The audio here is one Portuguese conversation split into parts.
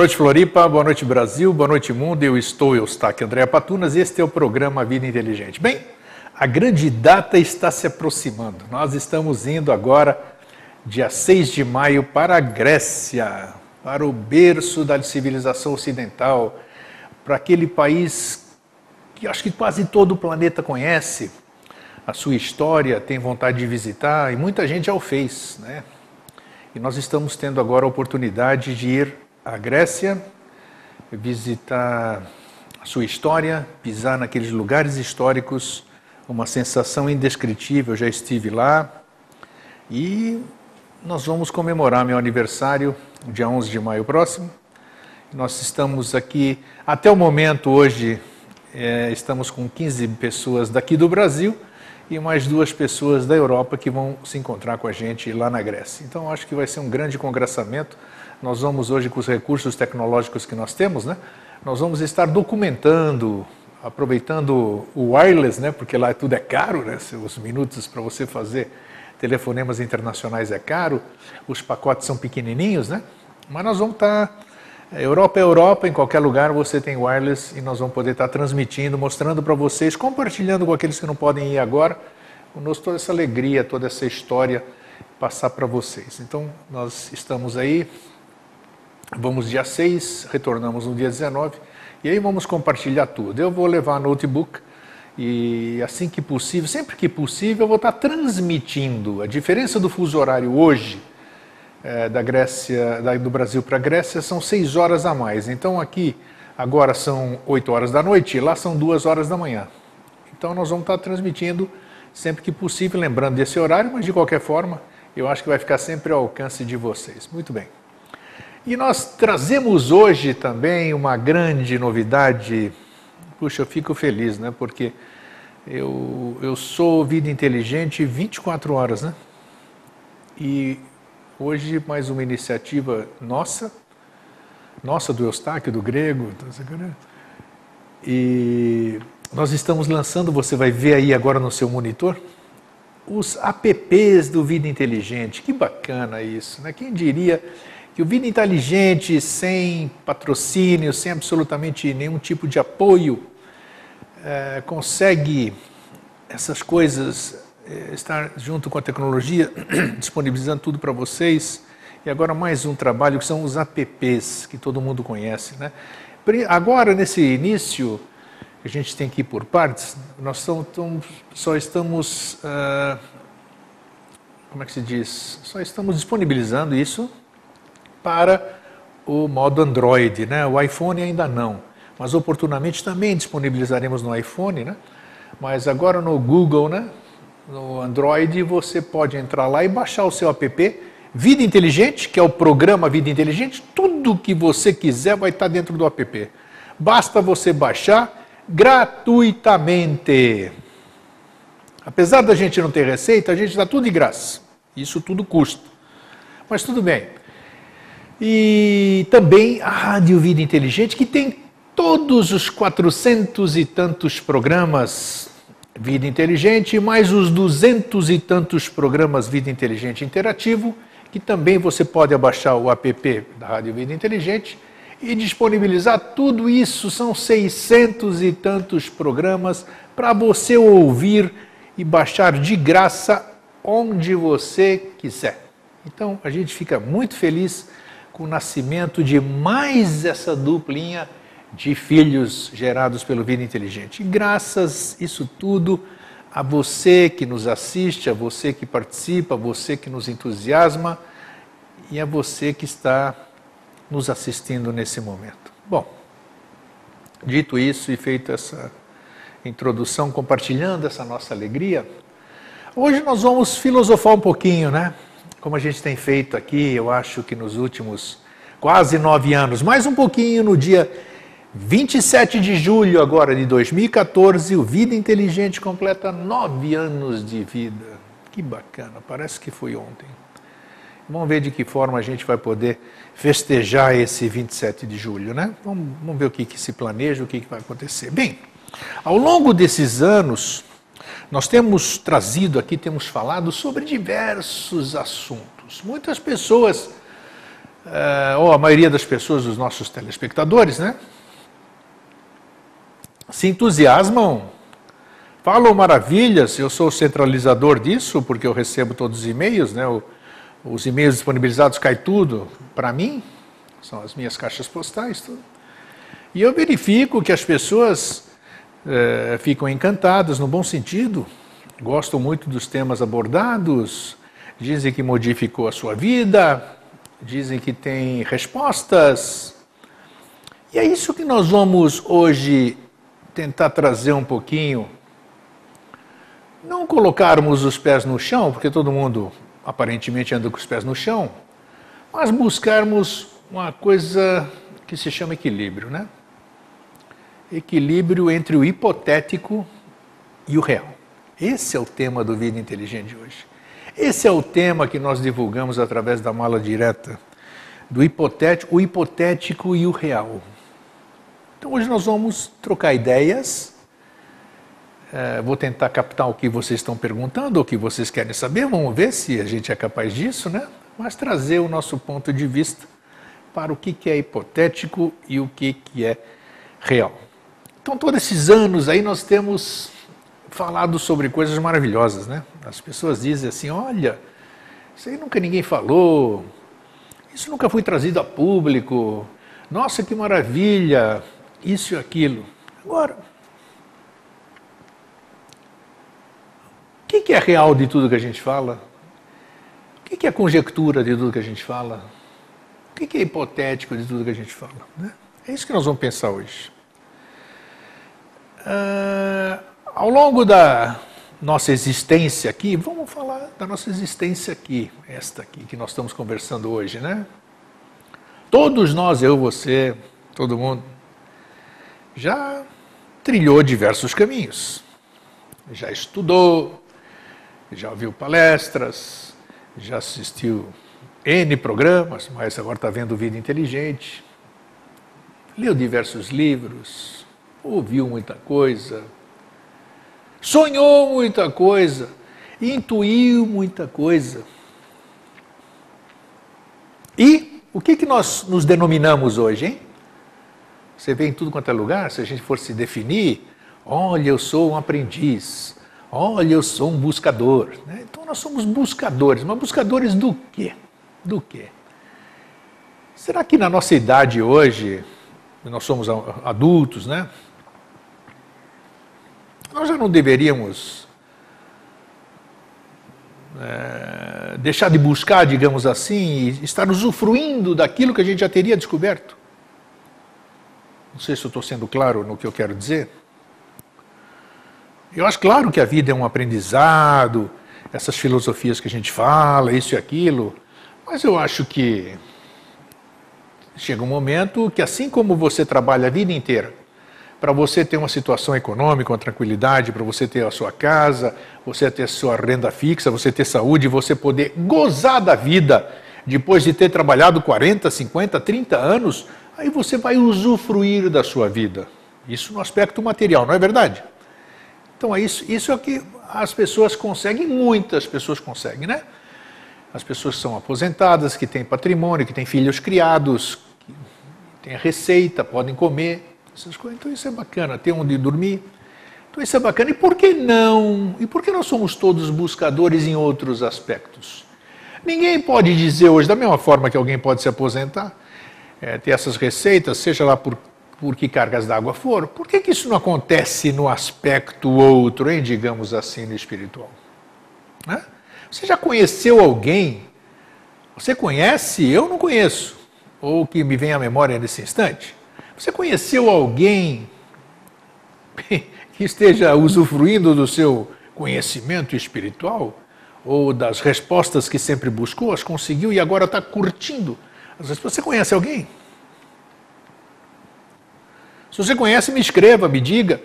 Boa noite, Floripa. Boa noite, Brasil. Boa noite, mundo. Eu estou, eu estou aqui, André Patunas. Este é o programa Vida Inteligente. Bem, a grande data está se aproximando. Nós estamos indo agora, dia 6 de maio, para a Grécia, para o berço da civilização ocidental, para aquele país que acho que quase todo o planeta conhece, a sua história, tem vontade de visitar e muita gente já o fez, né? E nós estamos tendo agora a oportunidade de ir à Grécia, visitar a sua história, pisar naqueles lugares históricos, uma sensação indescritível. Eu já estive lá e nós vamos comemorar meu aniversário, dia 11 de maio próximo. Nós estamos aqui, até o momento hoje, é, estamos com 15 pessoas daqui do Brasil e mais duas pessoas da Europa que vão se encontrar com a gente lá na Grécia. Então, acho que vai ser um grande congressamento. Nós vamos hoje, com os recursos tecnológicos que nós temos, né, nós vamos estar documentando, aproveitando o wireless, né, porque lá tudo é caro, né, os minutos para você fazer telefonemas internacionais é caro, os pacotes são pequenininhos, né, mas nós vamos estar tá Europa é Europa, em qualquer lugar você tem wireless e nós vamos poder estar transmitindo, mostrando para vocês, compartilhando com aqueles que não podem ir agora, conosco toda essa alegria, toda essa história passar para vocês. Então, nós estamos aí, vamos dia 6, retornamos no dia 19, e aí vamos compartilhar tudo. Eu vou levar notebook e assim que possível, sempre que possível, eu vou estar transmitindo. A diferença do fuso horário hoje é, da Grécia, da, do Brasil para a Grécia são seis horas a mais. Então aqui agora são oito horas da noite, lá são duas horas da manhã. Então nós vamos estar transmitindo sempre que possível, lembrando desse horário, mas de qualquer forma eu acho que vai ficar sempre ao alcance de vocês. Muito bem. E nós trazemos hoje também uma grande novidade. Puxa, eu fico feliz, né? Porque eu, eu sou vida inteligente 24 horas, né? E Hoje, mais uma iniciativa nossa, nossa do Eustáquio, do Grego. E nós estamos lançando, você vai ver aí agora no seu monitor, os apps do Vida Inteligente. Que bacana isso, né? Quem diria que o Vida Inteligente, sem patrocínio, sem absolutamente nenhum tipo de apoio, é, consegue essas coisas é, estar junto com a tecnologia, disponibilizando tudo para vocês. E agora mais um trabalho que são os apps, que todo mundo conhece. Né? Agora, nesse início, a gente tem que ir por partes, nós só estamos, uh, como é que se diz? Só estamos disponibilizando isso para o modo Android, né? O iPhone ainda não, mas oportunamente também disponibilizaremos no iPhone, né? Mas agora no Google, né? no Android, você pode entrar lá e baixar o seu app Vida Inteligente, que é o programa Vida Inteligente. Tudo que você quiser vai estar dentro do app. Basta você baixar gratuitamente. Apesar da gente não ter receita, a gente dá tudo de graça. Isso tudo custa. Mas tudo bem. E também a Rádio Vida Inteligente, que tem todos os quatrocentos e tantos programas Vida Inteligente, mais os duzentos e tantos programas Vida Inteligente Interativo, que também você pode abaixar o app da Rádio Vida Inteligente e disponibilizar tudo isso. São seiscentos e tantos programas para você ouvir e baixar de graça onde você quiser. Então a gente fica muito feliz com o nascimento de mais essa duplinha de filhos gerados pelo Vida Inteligente. E graças isso tudo a você que nos assiste, a você que participa, a você que nos entusiasma e a você que está nos assistindo nesse momento. Bom, dito isso e feita essa introdução, compartilhando essa nossa alegria, hoje nós vamos filosofar um pouquinho, né? Como a gente tem feito aqui, eu acho que nos últimos quase nove anos, mais um pouquinho no dia 27 de julho agora de 2014, o Vida Inteligente completa nove anos de vida. Que bacana, parece que foi ontem. Vamos ver de que forma a gente vai poder festejar esse 27 de julho, né? Vamos, vamos ver o que, que se planeja, o que, que vai acontecer. Bem, ao longo desses anos, nós temos trazido aqui, temos falado sobre diversos assuntos. Muitas pessoas uh, ou a maioria das pessoas, dos nossos telespectadores, né? Se entusiasmam, falam maravilhas. Eu sou o centralizador disso, porque eu recebo todos os e-mails, né? Os e-mails disponibilizados cai tudo para mim, são as minhas caixas postais, tudo. E eu verifico que as pessoas é, ficam encantadas, no bom sentido, gostam muito dos temas abordados, dizem que modificou a sua vida, dizem que tem respostas. E é isso que nós vamos hoje tentar trazer um pouquinho. Não colocarmos os pés no chão, porque todo mundo aparentemente anda com os pés no chão, mas buscarmos uma coisa que se chama equilíbrio, né? Equilíbrio entre o hipotético e o real. Esse é o tema do Vida Inteligente de hoje. Esse é o tema que nós divulgamos através da mala direta do hipotético, o hipotético e o real. Então hoje nós vamos trocar ideias. É, vou tentar captar o que vocês estão perguntando, o que vocês querem saber. Vamos ver se a gente é capaz disso, né? Mas trazer o nosso ponto de vista para o que, que é hipotético e o que, que é real. Então, todos esses anos aí nós temos falado sobre coisas maravilhosas, né? As pessoas dizem assim: olha, isso aí nunca ninguém falou, isso nunca foi trazido a público, nossa, que maravilha, isso e aquilo. Agora, o que é real de tudo que a gente fala? O que é conjectura de tudo que a gente fala? O que é hipotético de tudo que a gente fala? Né? É isso que nós vamos pensar hoje. Uh, ao longo da nossa existência aqui, vamos falar da nossa existência aqui, esta aqui que nós estamos conversando hoje, né? Todos nós, eu, você, todo mundo, já trilhou diversos caminhos. Já estudou, já ouviu palestras, já assistiu N programas, mas agora está vendo Vida Inteligente, leu diversos livros, ouviu muita coisa, sonhou muita coisa, intuiu muita coisa. E o que, que nós nos denominamos hoje, hein? Você vê em tudo quanto é lugar, se a gente for se definir, olha, eu sou um aprendiz, olha, eu sou um buscador. Né? Então nós somos buscadores, mas buscadores do quê? Do quê? Será que na nossa idade hoje, nós somos adultos, né? Nós já não deveríamos é, deixar de buscar, digamos assim, e estar usufruindo daquilo que a gente já teria descoberto? Não sei se estou sendo claro no que eu quero dizer. Eu acho claro que a vida é um aprendizado, essas filosofias que a gente fala, isso e aquilo, mas eu acho que chega um momento que, assim como você trabalha a vida inteira para você ter uma situação econômica, uma tranquilidade, para você ter a sua casa, você ter a sua renda fixa, você ter saúde, você poder gozar da vida depois de ter trabalhado 40, 50, 30 anos, aí você vai usufruir da sua vida. Isso no aspecto material, não é verdade? Então é isso, isso é o que as pessoas conseguem, muitas pessoas conseguem, né? As pessoas são aposentadas, que têm patrimônio, que têm filhos criados, que têm receita, podem comer essas coisas. Então isso é bacana, ter onde dormir. Então isso é bacana. E por que não? E por que nós somos todos buscadores em outros aspectos? Ninguém pode dizer hoje, da mesma forma que alguém pode se aposentar, é, ter essas receitas, seja lá por, por que cargas d'água for, por que, que isso não acontece no aspecto outro, hein, digamos assim, no espiritual? Né? Você já conheceu alguém? Você conhece? Eu não conheço. Ou que me vem à memória nesse instante? Você conheceu alguém que esteja usufruindo do seu conhecimento espiritual? Ou das respostas que sempre buscou, as conseguiu e agora está curtindo as respostas? Você conhece alguém? Se você conhece, me escreva, me diga.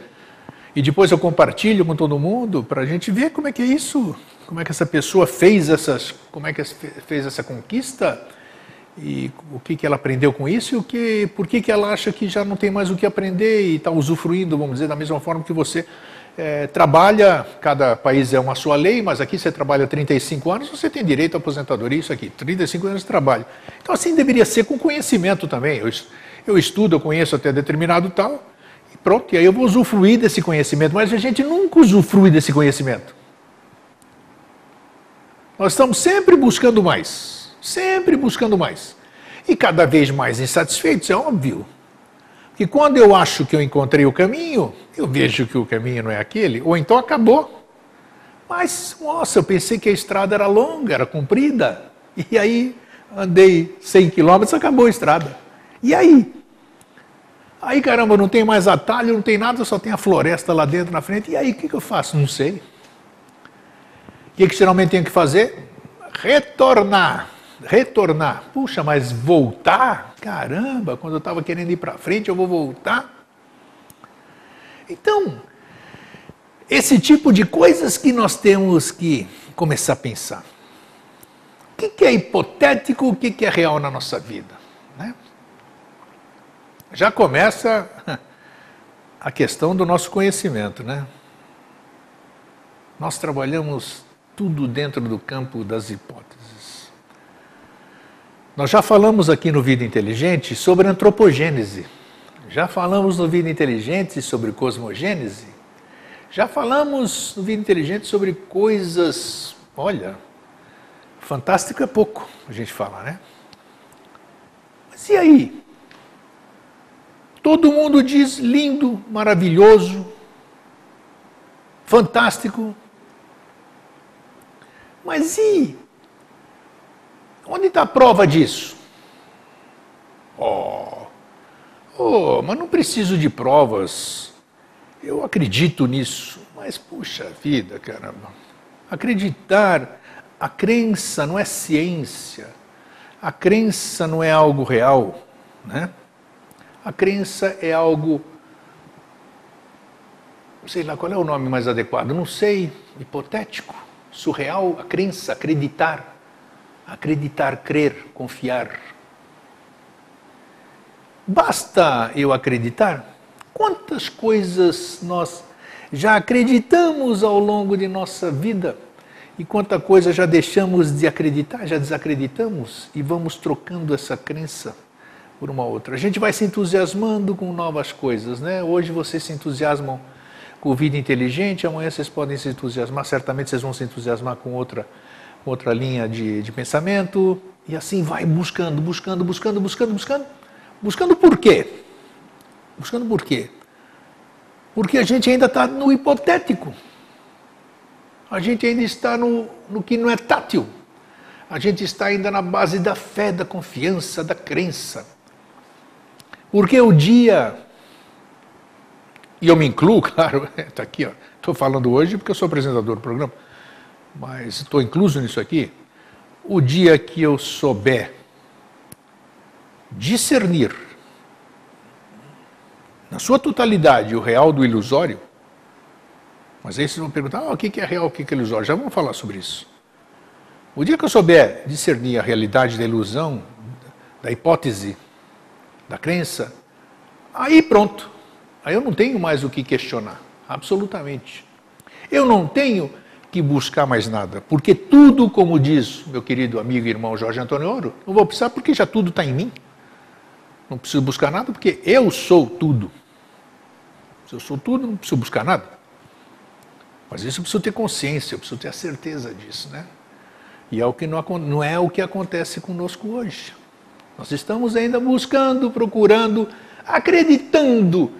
E depois eu compartilho com todo mundo para a gente ver como é que é isso, como é que essa pessoa fez essas, como é que fez essa conquista e o que, que ela aprendeu com isso e o que, por que, que ela acha que já não tem mais o que aprender e está usufruindo, vamos dizer, da mesma forma que você é, trabalha, cada país é uma sua lei, mas aqui você trabalha 35 anos, você tem direito à aposentadoria, isso aqui, 35 anos de trabalho. Então assim deveria ser com conhecimento também. Eu, eu estudo, eu conheço até determinado tal, e pronto, e aí eu vou usufruir desse conhecimento, mas a gente nunca usufrui desse conhecimento. Nós estamos sempre buscando mais, sempre buscando mais. E cada vez mais insatisfeitos, é óbvio. Que quando eu acho que eu encontrei o caminho, eu vejo que o caminho não é aquele, ou então acabou. Mas, nossa, eu pensei que a estrada era longa, era comprida. E aí andei 100 quilômetros, acabou a estrada. E aí? Aí, caramba, não tem mais atalho, não tem nada, só tem a floresta lá dentro na frente. E aí, o que, que eu faço? Não sei. O que, que geralmente tenho que fazer? Retornar. Retornar. Puxa, mas voltar? Caramba, quando eu estava querendo ir para frente, eu vou voltar? Então, esse tipo de coisas que nós temos que começar a pensar. O que, é hipotético, o que, que é real na nossa vida? Né? Já começa a questão do nosso conhecimento, né? Nós trabalhamos tudo dentro do campo das hipóteses. Nós já falamos aqui no Vida Inteligente sobre antropogênese. Já falamos no Vida Inteligente sobre cosmogênese. Já falamos no Vida Inteligente sobre coisas, olha, fantástico é pouco a gente falar, né? Mas e aí? Todo mundo diz lindo, maravilhoso, fantástico, mas e? Onde está a prova disso? Oh, oh, mas não preciso de provas. Eu acredito nisso. Mas, puxa vida, caramba. Acreditar, a crença não é ciência. A crença não é algo real, né? A crença é algo, sei lá qual é o nome mais adequado, não sei, hipotético surreal a crença, acreditar. Acreditar, crer, confiar. Basta eu acreditar? Quantas coisas nós já acreditamos ao longo de nossa vida e quanta coisa já deixamos de acreditar, já desacreditamos e vamos trocando essa crença por uma outra. A gente vai se entusiasmando com novas coisas, né? Hoje vocês se entusiasmam com vida inteligente, amanhã vocês podem se entusiasmar, certamente vocês vão se entusiasmar com outra, outra linha de, de pensamento, e assim vai buscando, buscando, buscando, buscando, buscando. Buscando por quê? Buscando por quê? Porque a gente ainda está no hipotético. A gente ainda está no, no que não é tátil. A gente está ainda na base da fé, da confiança, da crença. Porque o dia e eu me incluo, claro, está aqui, estou falando hoje porque eu sou apresentador do programa, mas estou incluso nisso aqui. O dia que eu souber discernir na sua totalidade o real do ilusório, mas aí vocês vão perguntar, ah, o que é real, o que é ilusório? Já vamos falar sobre isso. O dia que eu souber discernir a realidade da ilusão, da hipótese, da crença, aí pronto. Aí eu não tenho mais o que questionar, absolutamente. Eu não tenho que buscar mais nada, porque tudo, como diz meu querido amigo e irmão Jorge Antônio Ouro, não vou precisar porque já tudo está em mim. Não preciso buscar nada porque eu sou tudo. Se eu sou tudo, não preciso buscar nada. Mas isso eu preciso ter consciência, eu preciso ter a certeza disso, né? E é o que não, não é o que acontece conosco hoje. Nós estamos ainda buscando, procurando, acreditando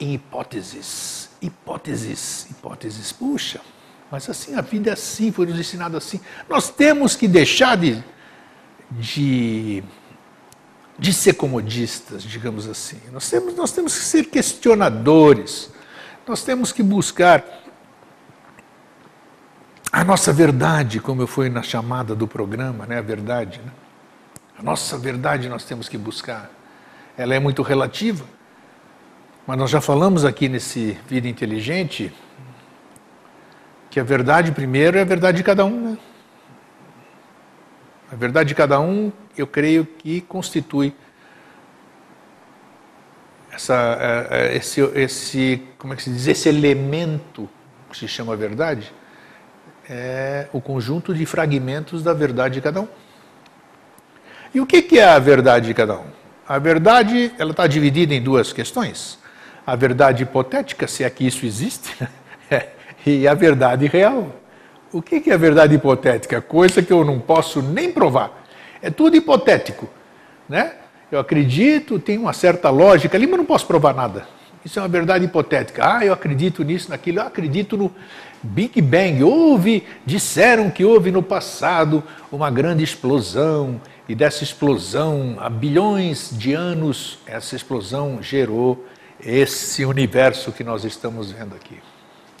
em hipóteses, hipóteses, hipóteses. Puxa, mas assim, a vida é assim, foi nos ensinado assim. Nós temos que deixar de, de, de ser comodistas, digamos assim. Nós temos, nós temos que ser questionadores. Nós temos que buscar a nossa verdade, como eu fui na chamada do programa, né? a verdade. Né? A nossa verdade nós temos que buscar. Ela é muito relativa. Mas nós já falamos aqui nesse Vida Inteligente que a verdade primeiro é a verdade de cada um. Né? A verdade de cada um, eu creio que constitui essa, é, é, esse, esse, como é que se diz, esse elemento que se chama verdade, é o conjunto de fragmentos da verdade de cada um. E o que é a verdade de cada um? A verdade ela está dividida em duas questões. A verdade hipotética, se é que isso existe, e a verdade real. O que é a verdade hipotética? Coisa que eu não posso nem provar. É tudo hipotético. Né? Eu acredito, tem uma certa lógica ali, mas não posso provar nada. Isso é uma verdade hipotética. Ah, eu acredito nisso, naquilo, eu acredito no Big Bang. Houve, disseram que houve no passado uma grande explosão, e dessa explosão, há bilhões de anos, essa explosão gerou esse universo que nós estamos vendo aqui.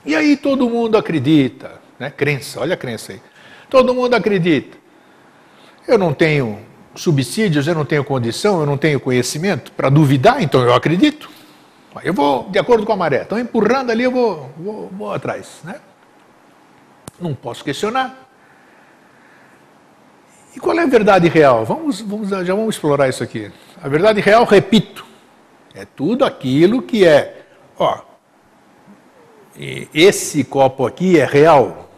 E aí todo mundo acredita, né? Crença, olha a crença aí. Todo mundo acredita. Eu não tenho subsídios, eu não tenho condição, eu não tenho conhecimento para duvidar, então eu acredito. Eu vou de acordo com a maré. Estão empurrando ali, eu vou, vou, vou atrás. Né? Não posso questionar. E qual é a verdade real? Vamos, vamos, já vamos explorar isso aqui. A verdade real, repito, é tudo aquilo que é. Ó, esse copo aqui é real.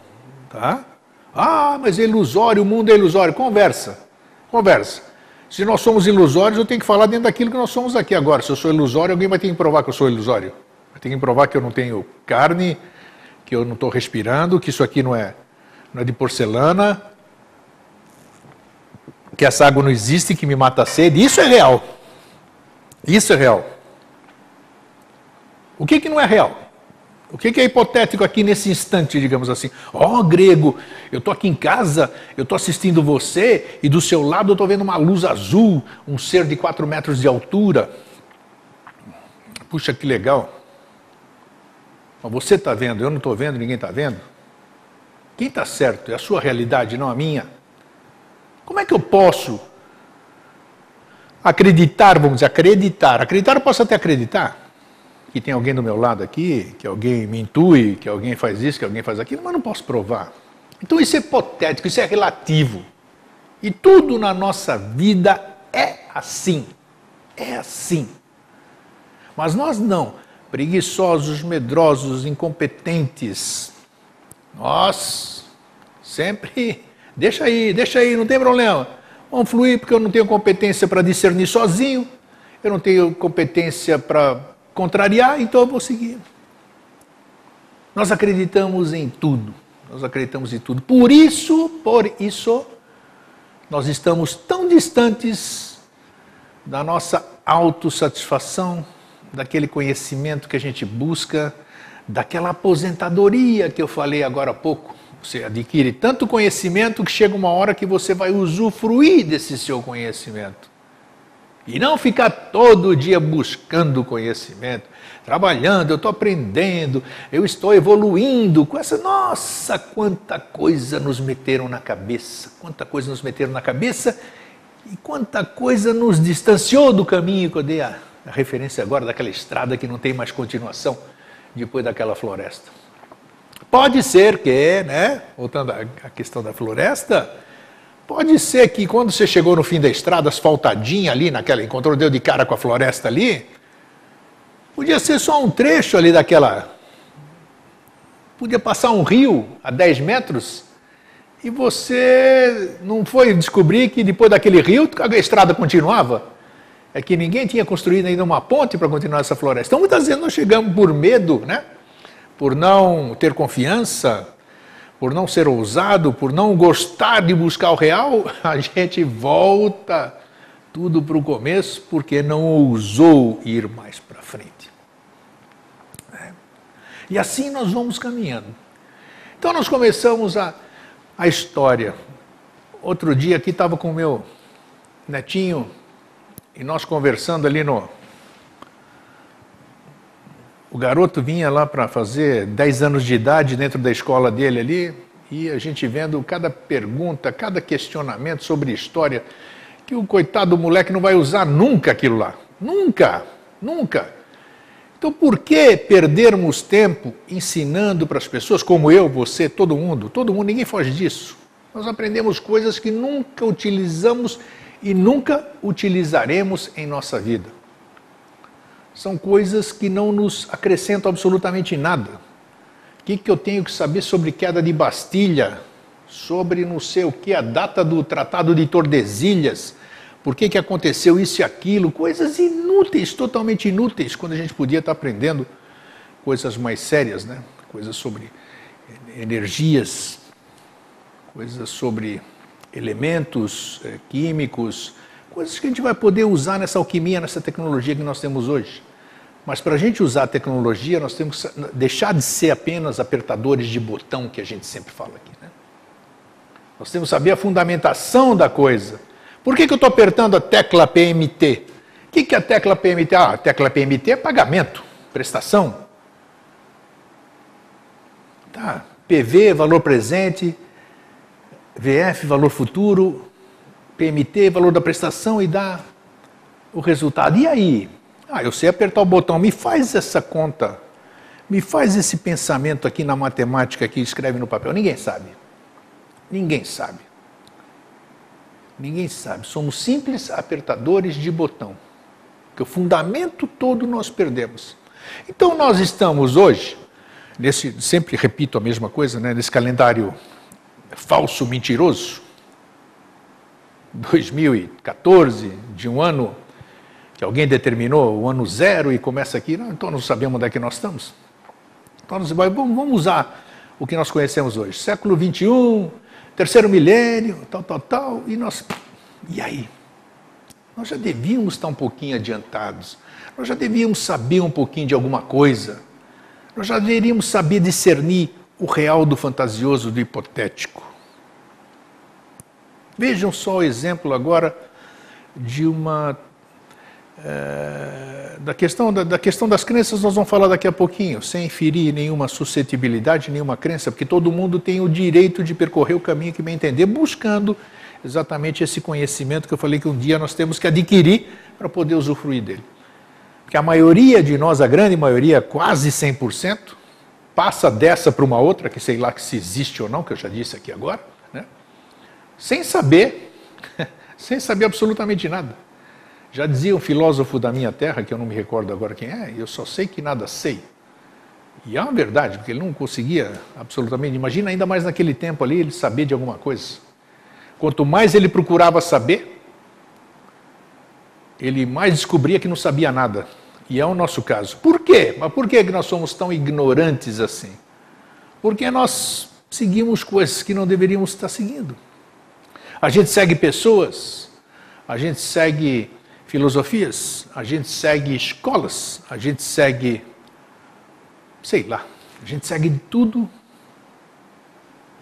Tá? Ah, mas é ilusório, o mundo é ilusório. Conversa. Conversa. Se nós somos ilusórios, eu tenho que falar dentro daquilo que nós somos aqui agora. Se eu sou ilusório, alguém vai ter que provar que eu sou ilusório. Vai ter que provar que eu não tenho carne, que eu não estou respirando, que isso aqui não é, não é de porcelana, que essa água não existe, que me mata a sede. Isso é real. Isso é real. O que, que não é real? O que é hipotético aqui nesse instante, digamos assim? Ó, oh, grego, eu estou aqui em casa, eu estou assistindo você e do seu lado eu estou vendo uma luz azul, um ser de 4 metros de altura. Puxa, que legal. Você está vendo, eu não estou vendo, ninguém está vendo. Quem está certo? É a sua realidade, não a minha. Como é que eu posso acreditar, vamos dizer, acreditar? Acreditar eu posso até acreditar que tem alguém do meu lado aqui, que alguém me intui, que alguém faz isso, que alguém faz aquilo, mas não posso provar. Então isso é hipotético, isso é relativo. E tudo na nossa vida é assim. É assim. Mas nós não. Preguiçosos, medrosos, incompetentes. Nós sempre. Deixa aí, deixa aí, não tem problema. Vamos fluir porque eu não tenho competência para discernir sozinho. Eu não tenho competência para contrariar, então eu vou seguir. Nós acreditamos em tudo. Nós acreditamos em tudo. Por isso, por isso, nós estamos tão distantes da nossa autossatisfação, daquele conhecimento que a gente busca, daquela aposentadoria que eu falei agora há pouco. Você adquire tanto conhecimento que chega uma hora que você vai usufruir desse seu conhecimento. E não ficar todo dia buscando conhecimento, trabalhando, eu estou aprendendo, eu estou evoluindo com essa. Nossa, quanta coisa nos meteram na cabeça, quanta coisa nos meteram na cabeça e quanta coisa nos distanciou do caminho que eu dei a, a referência agora daquela estrada que não tem mais continuação depois daquela floresta. Pode ser que, né, voltando à questão da floresta, Pode ser que quando você chegou no fim da estrada, asfaltadinha ali, naquela, encontrou, deu de cara com a floresta ali, podia ser só um trecho ali daquela. Podia passar um rio a 10 metros e você não foi descobrir que depois daquele rio a estrada continuava. É que ninguém tinha construído ainda uma ponte para continuar essa floresta. Então muitas vezes nós chegamos por medo, né? por não ter confiança, por não ser ousado, por não gostar de buscar o real, a gente volta tudo para o começo porque não ousou ir mais para frente. É. E assim nós vamos caminhando. Então nós começamos a, a história. Outro dia aqui estava com o meu netinho e nós conversando ali no, o garoto vinha lá para fazer 10 anos de idade dentro da escola dele ali, e a gente vendo cada pergunta, cada questionamento sobre história, que o coitado do moleque não vai usar nunca aquilo lá. Nunca, nunca. Então, por que perdermos tempo ensinando para as pessoas, como eu, você, todo mundo? Todo mundo, ninguém foge disso. Nós aprendemos coisas que nunca utilizamos e nunca utilizaremos em nossa vida. São coisas que não nos acrescentam absolutamente nada. O que, que eu tenho que saber sobre queda de Bastilha? Sobre não sei o que, a data do Tratado de Tordesilhas? Por que, que aconteceu isso e aquilo? Coisas inúteis, totalmente inúteis, quando a gente podia estar aprendendo coisas mais sérias, né? Coisas sobre energias, coisas sobre elementos eh, químicos, coisas que a gente vai poder usar nessa alquimia, nessa tecnologia que nós temos hoje. Mas para a gente usar a tecnologia, nós temos que deixar de ser apenas apertadores de botão que a gente sempre fala aqui. Né? Nós temos que saber a fundamentação da coisa. Por que, que eu estou apertando a tecla PMT? O que, que é a tecla PMT? Ah, a tecla PMT é pagamento, prestação. Tá. PV, valor presente, VF, valor futuro, PMT, valor da prestação e dá o resultado. E aí? Ah, eu sei apertar o botão, me faz essa conta, me faz esse pensamento aqui na matemática que escreve no papel. Ninguém sabe. Ninguém sabe. Ninguém sabe. Somos simples apertadores de botão. Que o fundamento todo nós perdemos. Então nós estamos hoje, nesse, sempre repito a mesma coisa, né, nesse calendário falso mentiroso, 2014, de um ano que alguém determinou, o ano zero, e começa aqui, não, então não sabemos onde é que nós estamos. Então nós, vamos usar o que nós conhecemos hoje, século 21, terceiro milênio, tal, tal, tal, e nós. E aí? Nós já devíamos estar um pouquinho adiantados, nós já devíamos saber um pouquinho de alguma coisa, nós já deveríamos saber discernir o real do fantasioso, do hipotético. Vejam só o exemplo agora de uma. É, da, questão, da, da, questão das crenças, nós vamos falar daqui a pouquinho, sem ferir nenhuma suscetibilidade, nenhuma crença, porque todo mundo tem o direito de percorrer o caminho que bem entender, buscando exatamente esse conhecimento que eu falei que um dia nós temos que adquirir para poder usufruir dele. Porque a maioria de nós, a grande maioria, quase 100%, passa dessa para uma outra, que sei lá se existe ou não, que eu já disse aqui agora, sem saber, sem saber absolutamente nada. Já dizia um filósofo da minha terra, que eu não me recordo agora quem é, eu só sei que nada sei. E é uma verdade, porque ele não conseguia absolutamente, imagina ainda mais naquele tempo ali, ele saber de alguma coisa. Quanto mais ele procurava saber, ele mais descobria que não sabia nada. E é o nosso caso. Por quê? Mas por que nós somos tão ignorantes assim? Porque nós seguimos coisas que não deveríamos estar seguindo. A gente segue pessoas, a gente segue filosofias, a gente segue escolas, a gente segue, sei lá, a gente segue tudo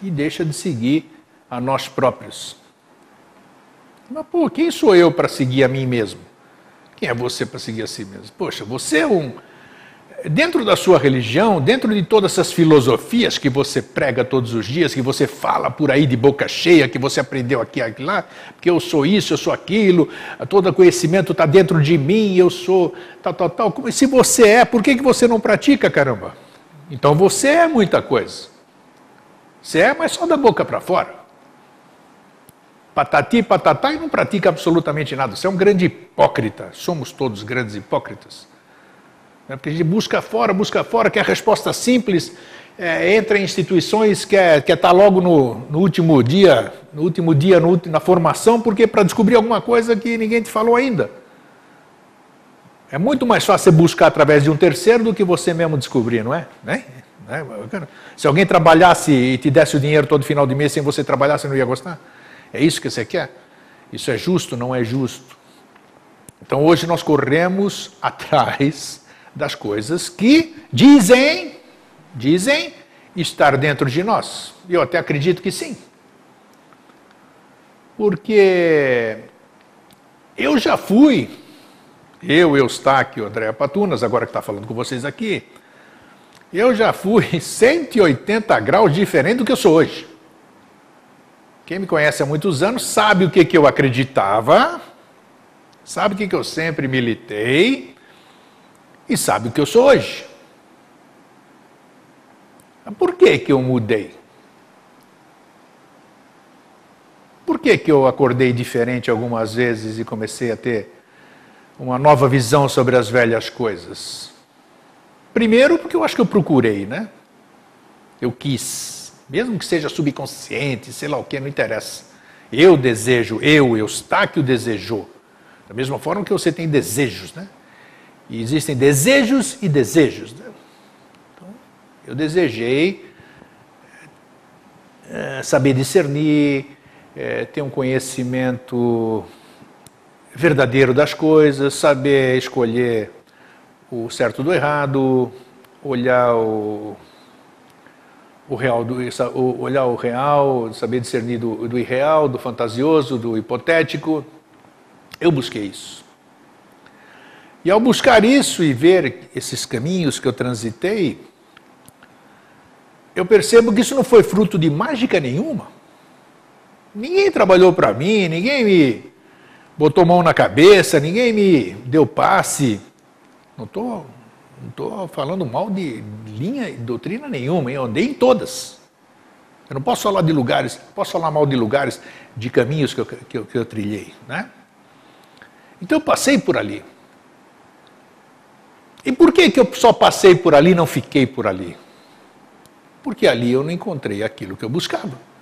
e deixa de seguir a nós próprios. Mas, pô, quem sou eu para seguir a mim mesmo? Quem é você para seguir a si mesmo? Poxa, você é um, dentro da sua religião, dentro de todas essas filosofias que você prega todos os dias, que você fala por aí de boca cheia, que você aprendeu aqui e lá, porque eu sou isso, eu sou aquilo, todo conhecimento está dentro de mim, eu sou tal, tal, tal. Se você é, por que, que você não pratica, caramba? Então você é muita coisa. Você é, mas só da boca para fora. Patati, patatá e não pratica absolutamente nada. Você é um grande hipócrita. Somos todos grandes hipócritas. Né? Porque a gente busca fora, busca fora, quer resposta simples, é, entra em instituições, quer estar tá logo no, no, último dia, no último dia no, na formação, porque para descobrir alguma coisa que ninguém te falou ainda. É muito mais fácil você buscar através de um terceiro do que você mesmo descobrir, não é? Né? né? Se alguém trabalhasse e te desse o dinheiro todo final de mês sem você trabalhar, você não ia gostar? É isso que você quer? Isso é justo? Não é justo? Então hoje nós corremos atrás das coisas que dizem, dizem estar dentro de nós. Eu até acredito que sim. Porque eu já fui, eu, Eustáquio, André Patunas, agora que está falando com vocês aqui, eu já fui 180 graus diferente do que eu sou hoje. Quem me conhece há muitos anos sabe o que, que eu acreditava, sabe o que, que eu sempre militei, e sabe o que eu sou hoje. Por que, que eu mudei? Por que, que eu acordei diferente algumas vezes e comecei a ter uma nova visão sobre as velhas coisas? Primeiro, porque eu acho que eu procurei, né? Eu quis, mesmo que seja subconsciente, sei lá o que, não interessa. Eu desejo, eu, Eustáquio desejou. Da mesma forma que você tem desejos, né? E existem desejos e desejos. Né? Então, eu desejei é, saber discernir, é, ter um conhecimento verdadeiro das coisas, saber escolher o certo do errado, olhar o, o real do olhar o real, saber discernir do, do irreal, do fantasioso, do hipotético. Eu busquei isso. E ao buscar isso e ver esses caminhos que eu transitei, eu percebo que isso não foi fruto de mágica nenhuma. Ninguém trabalhou para mim, ninguém me botou mão na cabeça, ninguém me deu passe. Não estou não tô falando mal de linha e doutrina nenhuma, eu andei em todas. Eu não posso falar de lugares, posso falar mal de lugares, de caminhos que eu, que eu, que eu trilhei. Né? Então eu passei por ali. E por que, que eu só passei por ali e não fiquei por ali? Porque ali eu não encontrei aquilo que eu buscava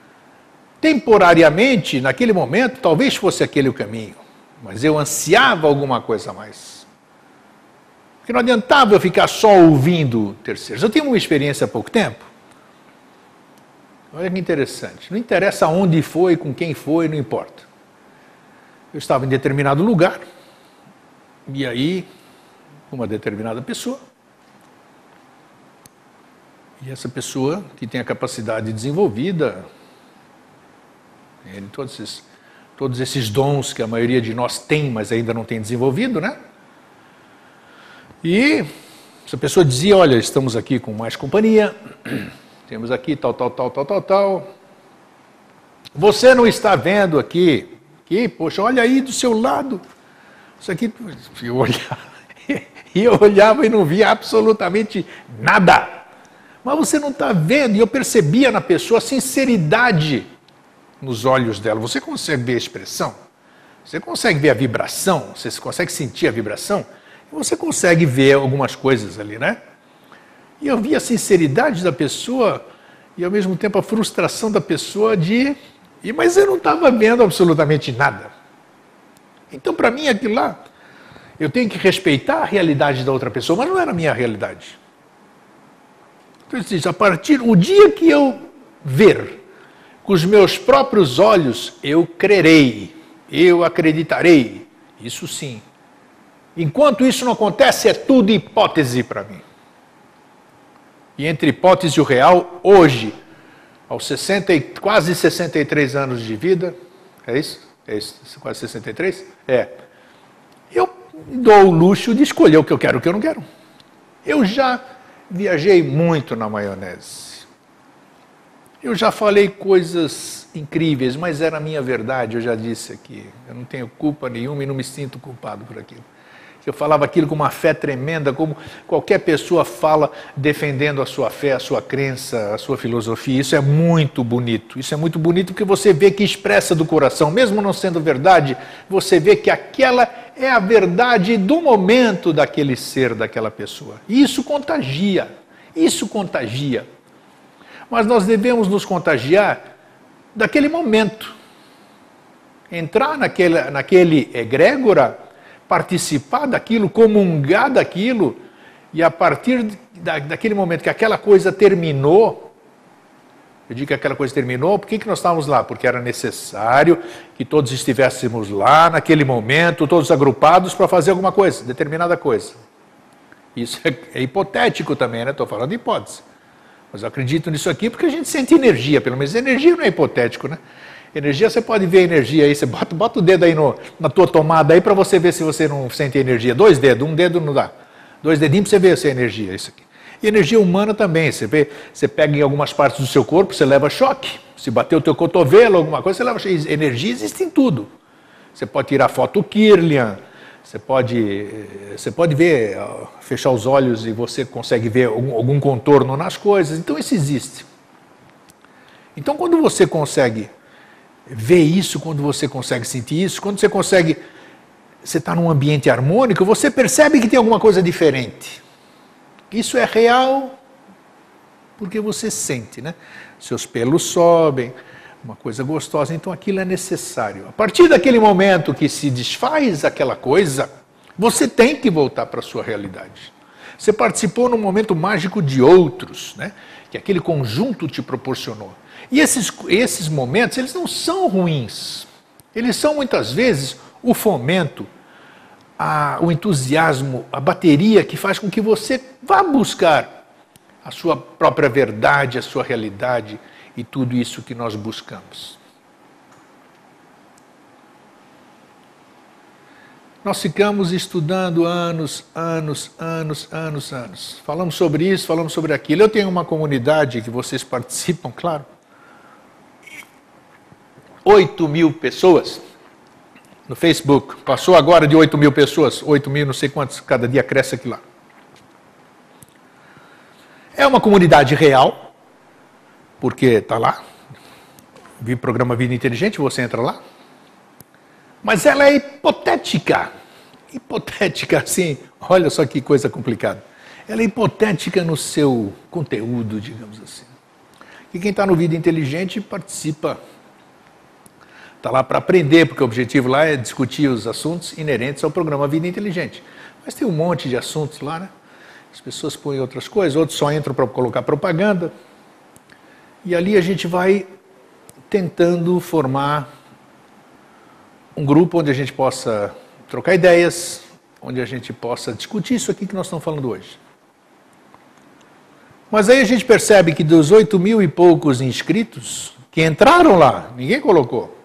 temporariamente, naquele momento, talvez fosse aquele o caminho, mas eu ansiava alguma coisa a mais. Porque não adiantava eu ficar só ouvindo terceiros. Eu tenho uma experiência há pouco tempo. Olha que interessante. Não interessa onde foi, com quem foi, não importa. Eu estava em determinado lugar, e aí, uma determinada pessoa, e essa pessoa que tem a capacidade desenvolvida, ele, todos, esses, todos esses dons que a maioria de nós tem, mas ainda não tem desenvolvido, né? E essa pessoa dizia: Olha, estamos aqui com mais companhia, temos aqui tal, tal, tal, tal, tal, tal. Você não está vendo aqui, que, poxa, olha aí do seu lado. Isso aqui, eu olhava, e eu olhava e não via absolutamente nada. Mas você não está vendo, e eu percebia na pessoa a sinceridade nos olhos dela. Você consegue ver a expressão? Você consegue ver a vibração? Você consegue sentir a vibração? Você consegue ver algumas coisas ali, né? E eu vi a sinceridade da pessoa e ao mesmo tempo a frustração da pessoa de. Mas eu não estava vendo absolutamente nada. Então, para mim, aquilo lá, eu tenho que respeitar a realidade da outra pessoa, mas não era a minha realidade. Então, ele a partir do dia que eu ver com os meus próprios olhos eu crerei, eu acreditarei. Isso sim. Enquanto isso não acontece, é tudo hipótese para mim. E entre hipótese e o real, hoje, aos 60, quase 63 anos de vida, é isso? É isso? Quase 63? É. Eu dou o luxo de escolher o que eu quero e o que eu não quero. Eu já viajei muito na maionese. Eu já falei coisas incríveis, mas era a minha verdade, eu já disse aqui. Eu não tenho culpa nenhuma e não me sinto culpado por aquilo. Eu falava aquilo com uma fé tremenda, como qualquer pessoa fala defendendo a sua fé, a sua crença, a sua filosofia. Isso é muito bonito. Isso é muito bonito porque você vê que expressa do coração, mesmo não sendo verdade, você vê que aquela é a verdade do momento daquele ser, daquela pessoa. Isso contagia. Isso contagia mas nós devemos nos contagiar daquele momento. Entrar naquele, naquele egrégora, participar daquilo, comungar daquilo, e a partir da, daquele momento que aquela coisa terminou, eu digo que aquela coisa terminou, por que, que nós estávamos lá? Porque era necessário que todos estivéssemos lá naquele momento, todos agrupados para fazer alguma coisa, determinada coisa. Isso é, é hipotético também, né? Estou falando de hipótese. Mas eu acredito nisso aqui porque a gente sente energia, pelo menos energia não é hipotético, né? Energia, você pode ver energia aí, você bota, bota o dedo aí no, na tua tomada aí para você ver se você não sente energia. Dois dedos, um dedo não dá. Dois dedinhos para você ver se é energia, isso aqui. E energia humana também, você vê, você pega em algumas partes do seu corpo, você leva choque. Se bater o teu cotovelo, alguma coisa, você leva choque. Energia existe em tudo. Você pode tirar foto Kirlian, você pode, você pode ver, fechar os olhos e você consegue ver algum, algum contorno nas coisas. Então isso existe. Então quando você consegue ver isso, quando você consegue sentir isso, quando você consegue você está num ambiente harmônico, você percebe que tem alguma coisa diferente. Isso é real porque você sente, né? Seus pelos sobem, uma coisa gostosa, então aquilo é necessário. A partir daquele momento que se desfaz aquela coisa, você tem que voltar para a sua realidade. Você participou num momento mágico de outros, né? que aquele conjunto te proporcionou. E esses, esses momentos, eles não são ruins. Eles são muitas vezes o fomento, a, o entusiasmo, a bateria que faz com que você vá buscar a sua própria verdade, a sua realidade e tudo isso que nós buscamos. Nós ficamos estudando anos, anos, anos, anos, anos. Falamos sobre isso, falamos sobre aquilo. Eu tenho uma comunidade que vocês participam, claro. 8 mil pessoas no Facebook. Passou agora de 8 mil pessoas, 8 mil, não sei quantos, cada dia cresce aqui lá. É uma comunidade real, porque está lá. Vi programa Vida Inteligente, você entra lá. Mas ela é hipotética. Hipotética, assim, olha só que coisa complicada. Ela é hipotética no seu conteúdo, digamos assim. E quem está no Vida Inteligente participa. Está lá para aprender, porque o objetivo lá é discutir os assuntos inerentes ao programa Vida Inteligente. Mas tem um monte de assuntos lá, né? As pessoas põem outras coisas, outros só entram para colocar propaganda. E ali a gente vai tentando formar um grupo onde a gente possa trocar ideias, onde a gente possa discutir isso aqui que nós estamos falando hoje. Mas aí a gente percebe que dos oito mil e poucos inscritos que entraram lá, ninguém colocou.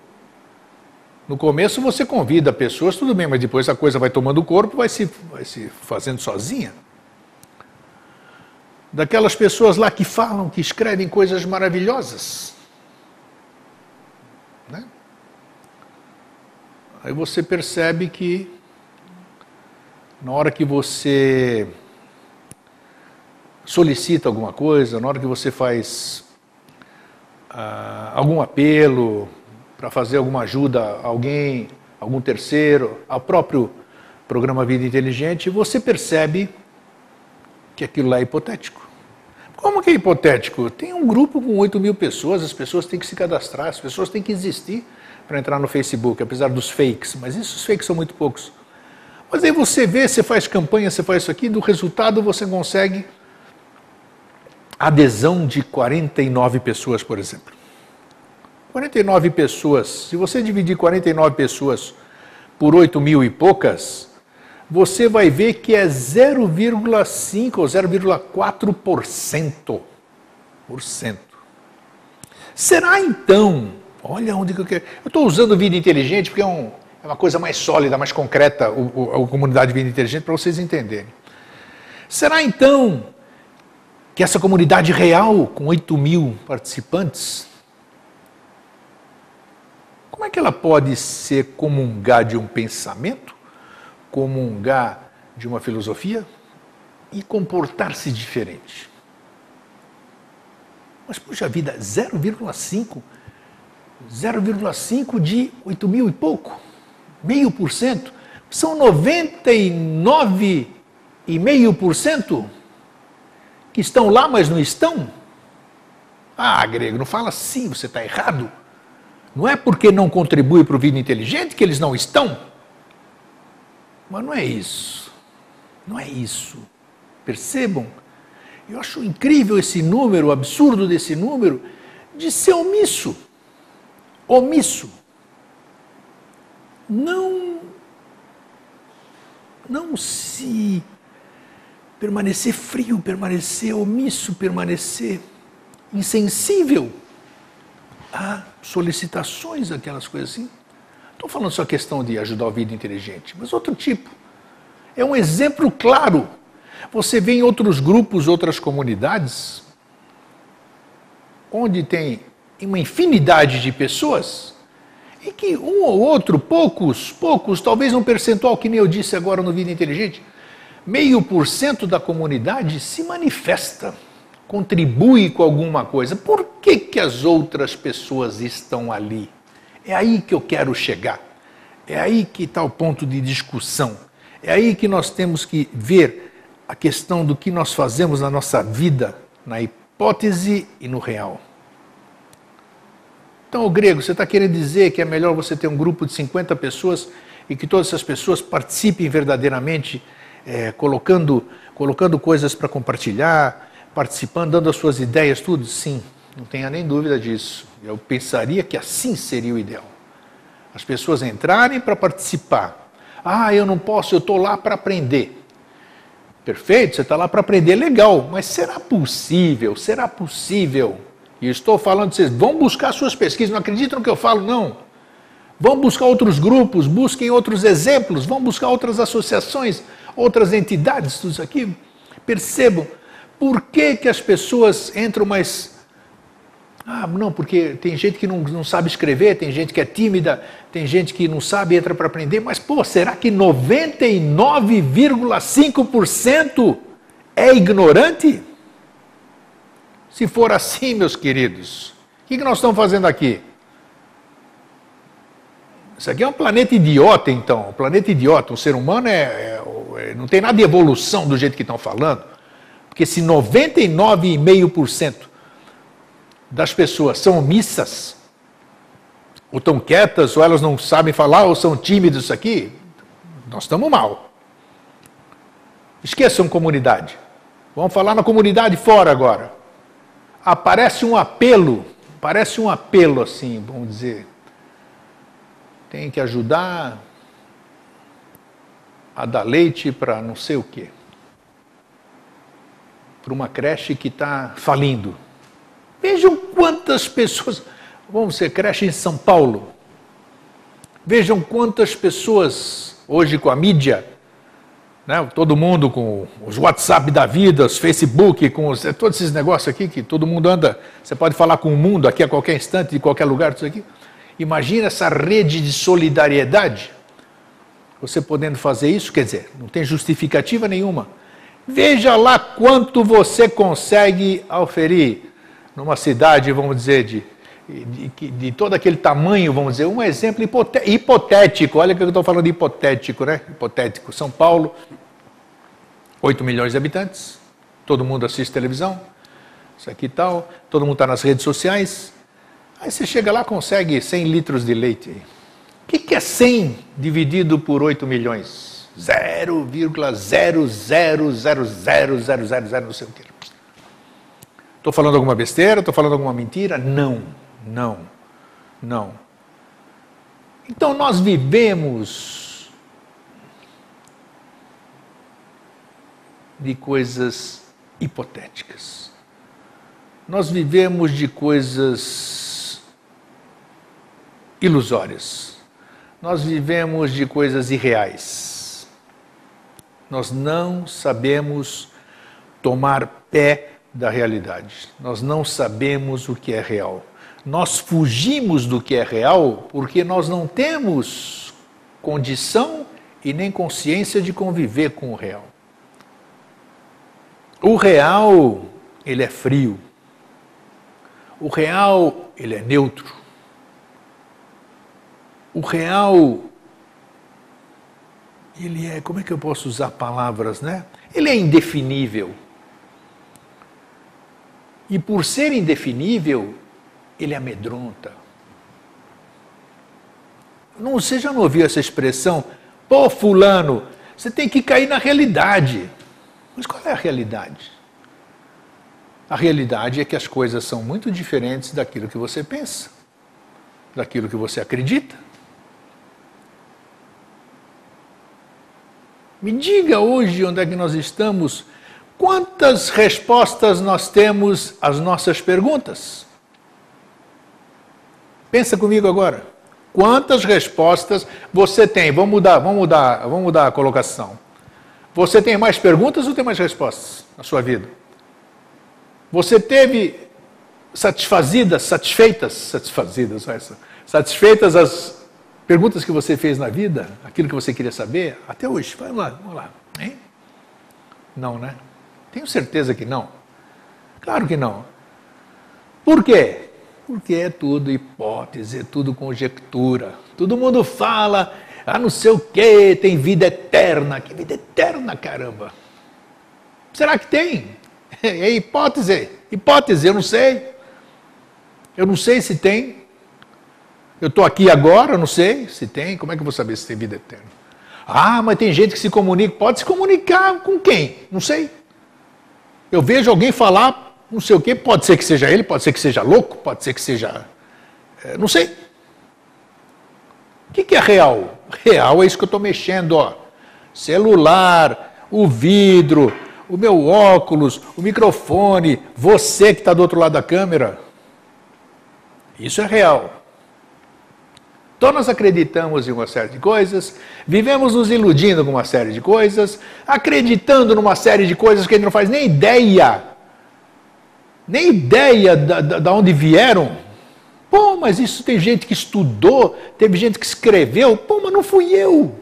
No começo você convida pessoas, tudo bem, mas depois a coisa vai tomando corpo, vai se, vai se fazendo sozinha. Daquelas pessoas lá que falam, que escrevem coisas maravilhosas. Aí você percebe que na hora que você solicita alguma coisa, na hora que você faz uh, algum apelo para fazer alguma ajuda a alguém, algum terceiro, ao próprio programa Vida Inteligente, você percebe que aquilo lá é hipotético. Como que é hipotético? Tem um grupo com 8 mil pessoas, as pessoas têm que se cadastrar, as pessoas têm que existir para entrar no Facebook, apesar dos fakes, mas esses fakes são muito poucos. Mas aí você vê, você faz campanha, você faz isso aqui, do resultado você consegue adesão de 49 pessoas, por exemplo. 49 pessoas, se você dividir 49 pessoas por 8 mil e poucas, você vai ver que é 0,5 ou 0,4%. Por cento. Será então Olha onde que eu quero. Eu estou usando vida inteligente porque é, um, é, uma coisa mais sólida, mais concreta, o, o, a comunidade vida inteligente, para vocês entenderem. Será então que essa comunidade real, com 8 mil participantes, como é que ela pode ser comungar de um pensamento, comungar de uma filosofia e comportar-se diferente? Mas, puxa vida, 0,5 0,5 de 8 mil e pouco, meio por cento, são 99,5% que estão lá, mas não estão. Ah, grego, não fala assim, você está errado. Não é porque não contribui para o vida inteligente que eles não estão. Mas não é isso. Não é isso. Percebam? Eu acho incrível esse número, o absurdo desse número, de ser omisso omisso. Não, não se permanecer frio, permanecer omisso, permanecer insensível a solicitações, aquelas coisas assim. Estou falando só questão de ajudar a vida inteligente, mas outro tipo. É um exemplo claro. Você vê em outros grupos, outras comunidades, onde tem uma infinidade de pessoas e que um ou outro, poucos, poucos, talvez um percentual que nem eu disse agora no Vida Inteligente, meio por cento da comunidade se manifesta, contribui com alguma coisa. Por que, que as outras pessoas estão ali? É aí que eu quero chegar. É aí que está o ponto de discussão. É aí que nós temos que ver a questão do que nós fazemos na nossa vida, na hipótese e no real. Então, o grego, você está querendo dizer que é melhor você ter um grupo de 50 pessoas e que todas essas pessoas participem verdadeiramente, é, colocando, colocando coisas para compartilhar, participando, dando as suas ideias, tudo? Sim, não tenha nem dúvida disso. Eu pensaria que assim seria o ideal. As pessoas entrarem para participar. Ah, eu não posso, eu estou lá para aprender. Perfeito, você está lá para aprender, legal, mas será possível? Será possível? E estou falando, vocês vão buscar suas pesquisas, não acreditam no que eu falo, não. Vão buscar outros grupos, busquem outros exemplos, vão buscar outras associações, outras entidades, tudo isso aqui. Percebam por que, que as pessoas entram mais ah, não, porque tem gente que não, não sabe escrever, tem gente que é tímida, tem gente que não sabe, entra para aprender, mas, pô, será que 99,5% é ignorante? Se for assim, meus queridos, o que, que nós estamos fazendo aqui? Isso aqui é um planeta idiota, então. Um planeta idiota. O ser humano é, é, é não tem nada de evolução do jeito que estão falando. Porque se 99,5% das pessoas são omissas, ou estão quietas, ou elas não sabem falar, ou são tímidas, isso aqui, nós estamos mal. Esqueçam comunidade. Vamos falar na comunidade fora agora. Aparece um apelo, parece um apelo assim, vamos dizer. Tem que ajudar a dar leite para não sei o quê. Para uma creche que está falindo. Vejam quantas pessoas. Vamos ser creche em São Paulo. Vejam quantas pessoas hoje com a mídia, né, todo mundo com os WhatsApp da vida, os Facebook, com os, todos esses negócios aqui que todo mundo anda. Você pode falar com o mundo aqui a qualquer instante, de qualquer lugar, tudo aqui. Imagina essa rede de solidariedade. Você podendo fazer isso, quer dizer, não tem justificativa nenhuma. Veja lá quanto você consegue oferir numa cidade, vamos dizer, de, de, de, todo aquele tamanho, vamos dizer, um exemplo hipotético, olha que eu estou falando hipotético, né? Hipotético. São Paulo, 8 milhões de habitantes, todo mundo assiste televisão, isso aqui e tal, todo mundo está nas redes sociais. Aí você chega lá consegue 100 litros de leite. O que, que é 100 dividido por 8 milhões? 0,0000000 não sei o que. Estou falando alguma besteira? Estou falando alguma mentira? Não, não, não. Então nós vivemos de coisas hipotéticas. Nós vivemos de coisas ilusórias. Nós vivemos de coisas irreais. Nós não sabemos tomar pé da realidade. Nós não sabemos o que é real. Nós fugimos do que é real porque nós não temos condição e nem consciência de conviver com o real. O real, ele é frio. O real, ele é neutro. O real, ele é, como é que eu posso usar palavras, né? Ele é indefinível. E por ser indefinível, ele amedronta. Não, você já não ouviu essa expressão? Pô, fulano, você tem que cair na realidade. Mas qual é a realidade? A realidade é que as coisas são muito diferentes daquilo que você pensa, daquilo que você acredita. Me diga hoje onde é que nós estamos Quantas respostas nós temos às nossas perguntas? Pensa comigo agora. Quantas respostas você tem? Vamos mudar, vamos mudar, vamos mudar a colocação. Você tem mais perguntas ou tem mais respostas na sua vida? Você teve satisfazidas, satisfeitas, satisfazidas, essa, satisfeitas as perguntas que você fez na vida, aquilo que você queria saber, até hoje? Vamos lá, vamos lá. Hein? Não, né? Tenho certeza que não. Claro que não. Por quê? Porque é tudo hipótese, é tudo conjectura. Todo mundo fala, ah, não sei o que, tem vida eterna. Que vida eterna, caramba! Será que tem? É hipótese. Hipótese, eu não sei. Eu não sei se tem. Eu estou aqui agora, não sei se tem. Como é que eu vou saber se tem vida eterna? Ah, mas tem gente que se comunica. Pode se comunicar com quem? Não sei. Eu vejo alguém falar não sei o quê. Pode ser que seja ele, pode ser que seja louco, pode ser que seja. É, não sei. O que, que é real? Real é isso que eu estou mexendo, ó. Celular, o vidro, o meu óculos, o microfone, você que está do outro lado da câmera. Isso é real. Então nós acreditamos em uma série de coisas, vivemos nos iludindo com uma série de coisas, acreditando numa série de coisas que a gente não faz nem ideia, nem ideia da, da, da onde vieram. Pô, mas isso tem gente que estudou, teve gente que escreveu. Pô, mas não fui eu.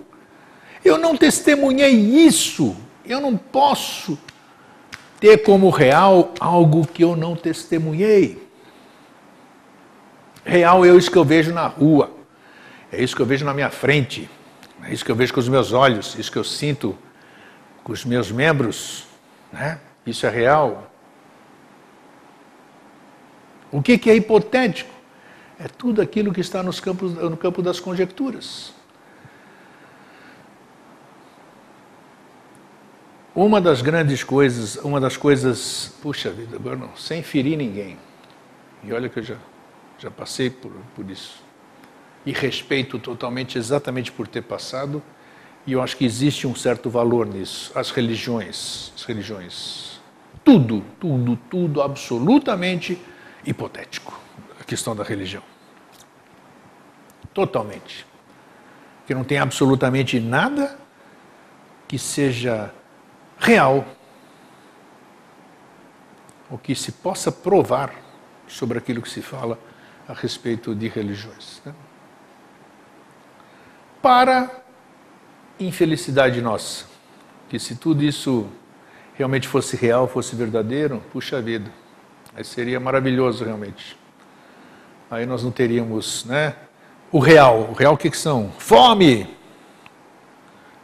Eu não testemunhei isso. Eu não posso ter como real algo que eu não testemunhei. Real é isso que eu vejo na rua, é isso que eu vejo na minha frente, é isso que eu vejo com os meus olhos, é isso que eu sinto com os meus membros. Né? Isso é real. O que, que é hipotético? É tudo aquilo que está nos campos, no campo das conjecturas. Uma das grandes coisas, uma das coisas, puxa vida, agora não, sem ferir ninguém. E olha que eu já, já passei por, por isso. E respeito totalmente, exatamente por ter passado. E eu acho que existe um certo valor nisso. As religiões, as religiões, tudo, tudo, tudo, absolutamente hipotético. A questão da religião. Totalmente. Que não tem absolutamente nada que seja real, o que se possa provar sobre aquilo que se fala a respeito de religiões. Né? Para infelicidade nossa, que se tudo isso realmente fosse real, fosse verdadeiro, puxa vida, aí seria maravilhoso realmente. Aí nós não teríamos, né? O real, o real o que, que são? Fome.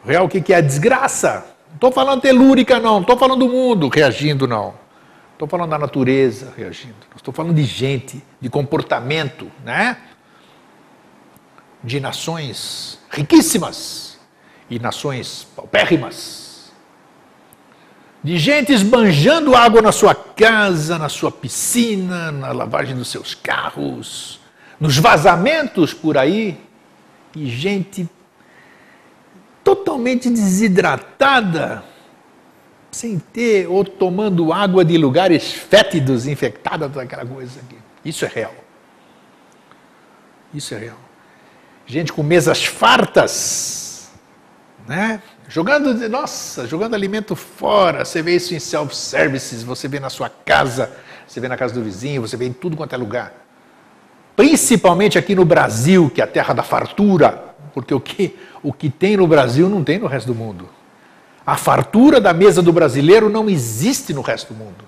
O real o que, que é? Desgraça. Não estou falando telúrica, não. Não estou falando do mundo reagindo, não. Estou falando da natureza reagindo. Estou falando de gente, de comportamento, né? De nações riquíssimas e nações paupérrimas. De gente esbanjando água na sua casa, na sua piscina, na lavagem dos seus carros, nos vazamentos por aí. E gente totalmente desidratada, sem ter ou tomando água de lugares fétidos, infectada daquela coisa aqui. Isso é real. Isso é real. Gente com mesas fartas, né? Jogando, nossa, jogando alimento fora. Você vê isso em self-services, você vê na sua casa, você vê na casa do vizinho, você vê em tudo quanto é lugar. Principalmente aqui no Brasil, que é a terra da fartura, porque o que, o que tem no Brasil não tem no resto do mundo. A fartura da mesa do brasileiro não existe no resto do mundo.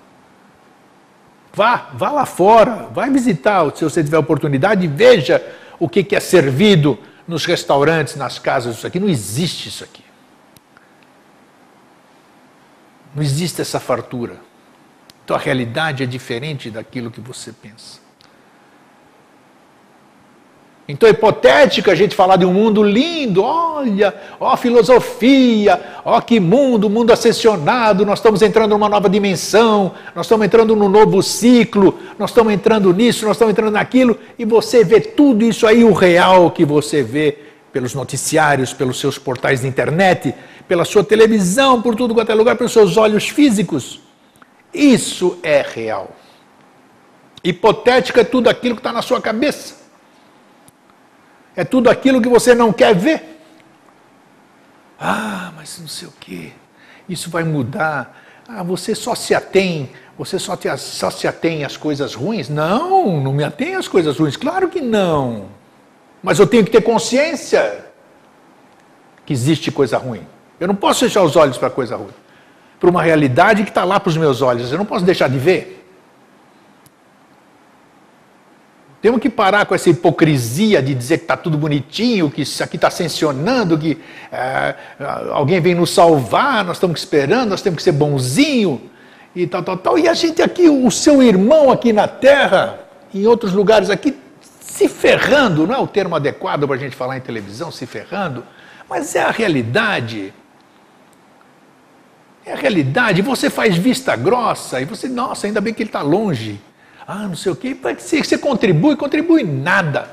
Vá, vá lá fora, vai visitar, se você tiver oportunidade, veja o que, que é servido nos restaurantes, nas casas, isso aqui. Não existe isso aqui. Não existe essa fartura. Então a realidade é diferente daquilo que você pensa. Então é hipotético a gente falar de um mundo lindo, olha, ó filosofia, ó que mundo, mundo ascensionado, nós estamos entrando numa nova dimensão, nós estamos entrando num novo ciclo, nós estamos entrando nisso, nós estamos entrando naquilo, e você vê tudo isso aí, o real que você vê pelos noticiários, pelos seus portais de internet, pela sua televisão, por tudo quanto é lugar, pelos seus olhos físicos. Isso é real. Hipotético é tudo aquilo que está na sua cabeça. É tudo aquilo que você não quer ver. Ah, mas não sei o que. Isso vai mudar. Ah, você só se atém, você só, te, só se atém às coisas ruins? Não, não me atém às coisas ruins. Claro que não. Mas eu tenho que ter consciência que existe coisa ruim. Eu não posso fechar os olhos para coisa ruim. Para uma realidade que está lá para os meus olhos. Eu não posso deixar de ver. Temos que parar com essa hipocrisia de dizer que está tudo bonitinho, que isso aqui está ascensionando, que é, alguém vem nos salvar, nós estamos esperando, nós temos que ser bonzinho e tal, tal, tal. E a gente aqui, o seu irmão aqui na terra, em outros lugares aqui, se ferrando, não é o termo adequado para a gente falar em televisão, se ferrando, mas é a realidade. É a realidade. Você faz vista grossa e você, nossa, ainda bem que ele está longe ah, não sei o quê. Você, você contribui, contribui nada.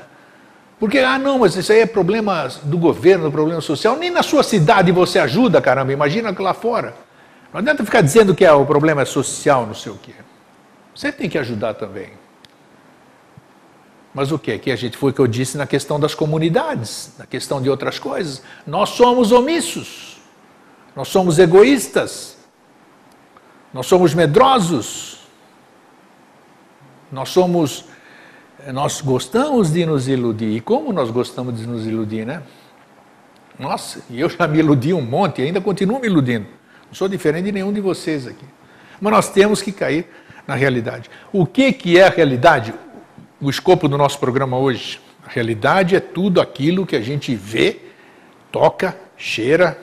Porque, ah, não, mas isso aí é problema do governo, problema social. Nem na sua cidade você ajuda, caramba, imagina lá fora. Não adianta ficar dizendo que é, o problema é social, não sei o quê. Você tem que ajudar também. Mas o que? Que a gente foi o que eu disse na questão das comunidades, na questão de outras coisas. Nós somos omissos, nós somos egoístas, nós somos medrosos, nós somos, nós gostamos de nos iludir. E como nós gostamos de nos iludir, né? Nossa, e eu já me iludi um monte e ainda continuo me iludindo. Não sou diferente de nenhum de vocês aqui. Mas nós temos que cair na realidade. O que, que é a realidade? O escopo do nosso programa hoje. A realidade é tudo aquilo que a gente vê, toca, cheira,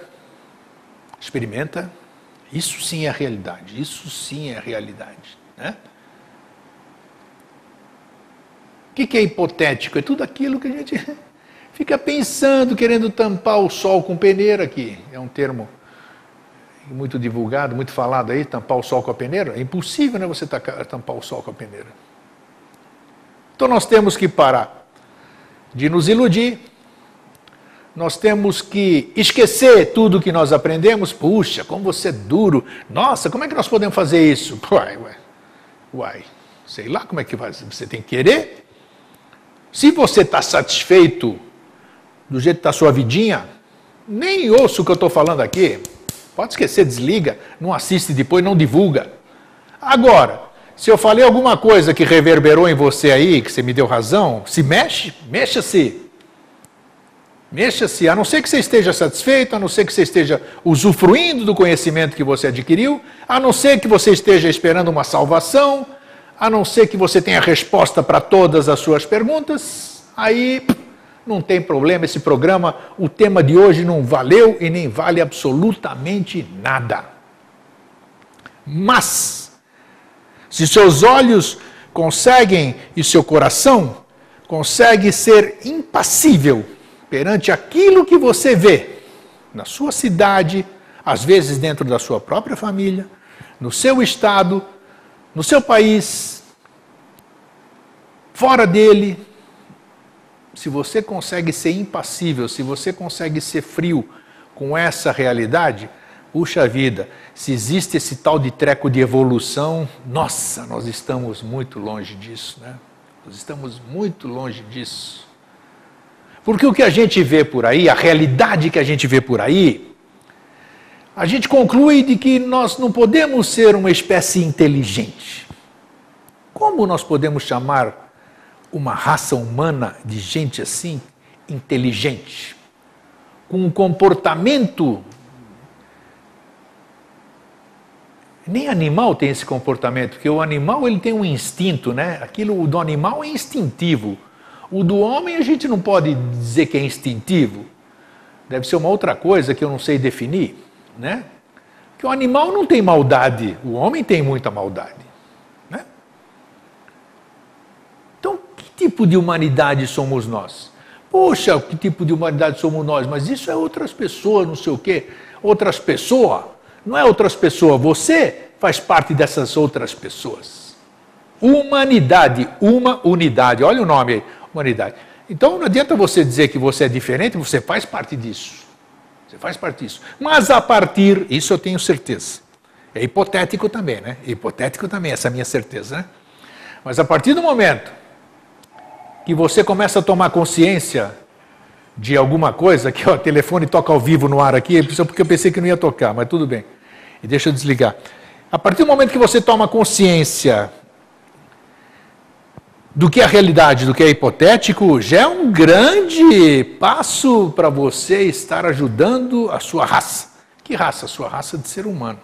experimenta. Isso sim é realidade. Isso sim é realidade. Né? O que, que é hipotético? É tudo aquilo que a gente fica pensando, querendo tampar o sol com peneira aqui. É um termo muito divulgado, muito falado aí, tampar o sol com a peneira. É impossível né, você tampar o sol com a peneira. Então nós temos que parar de nos iludir, nós temos que esquecer tudo que nós aprendemos. Puxa, como você é duro. Nossa, como é que nós podemos fazer isso? Uai, uai, uai. Sei lá como é que faz. Você tem que querer se você está satisfeito do jeito que está sua vidinha, nem ouça o que eu estou falando aqui. Pode esquecer, desliga, não assiste depois, não divulga. Agora, se eu falei alguma coisa que reverberou em você aí, que você me deu razão, se mexe, mexa-se. Mexa-se, a não ser que você esteja satisfeito, a não ser que você esteja usufruindo do conhecimento que você adquiriu, a não ser que você esteja esperando uma salvação, a não ser que você tenha resposta para todas as suas perguntas, aí não tem problema, esse programa, o tema de hoje não valeu e nem vale absolutamente nada. Mas, se seus olhos conseguem e seu coração consegue ser impassível perante aquilo que você vê na sua cidade, às vezes dentro da sua própria família, no seu estado, no seu país, fora dele, se você consegue ser impassível, se você consegue ser frio com essa realidade, puxa vida, se existe esse tal de treco de evolução, nossa, nós estamos muito longe disso, né? Nós estamos muito longe disso. Porque o que a gente vê por aí, a realidade que a gente vê por aí, a gente conclui de que nós não podemos ser uma espécie inteligente. Como nós podemos chamar uma raça humana de gente assim, inteligente, com um comportamento. Nem animal tem esse comportamento, porque o animal ele tem um instinto, né? Aquilo do animal é instintivo. O do homem a gente não pode dizer que é instintivo. Deve ser uma outra coisa que eu não sei definir né? Que o animal não tem maldade, o homem tem muita maldade, né? Então, que tipo de humanidade somos nós? Poxa, que tipo de humanidade somos nós? Mas isso é outras pessoas, não sei o quê. Outras pessoas? Não é outras pessoas, você faz parte dessas outras pessoas. Humanidade, uma unidade. Olha o nome aí, humanidade. Então não adianta você dizer que você é diferente, você faz parte disso. Você faz parte disso. Mas a partir, isso eu tenho certeza. É hipotético também, né? Hipotético também, essa é minha certeza, né? Mas a partir do momento que você começa a tomar consciência de alguma coisa, que o telefone toca ao vivo no ar aqui, porque eu pensei que não ia tocar, mas tudo bem. E deixa eu desligar. A partir do momento que você toma consciência do que a realidade, do que é hipotético, já é um grande passo para você estar ajudando a sua raça. Que raça? A sua raça de ser humano.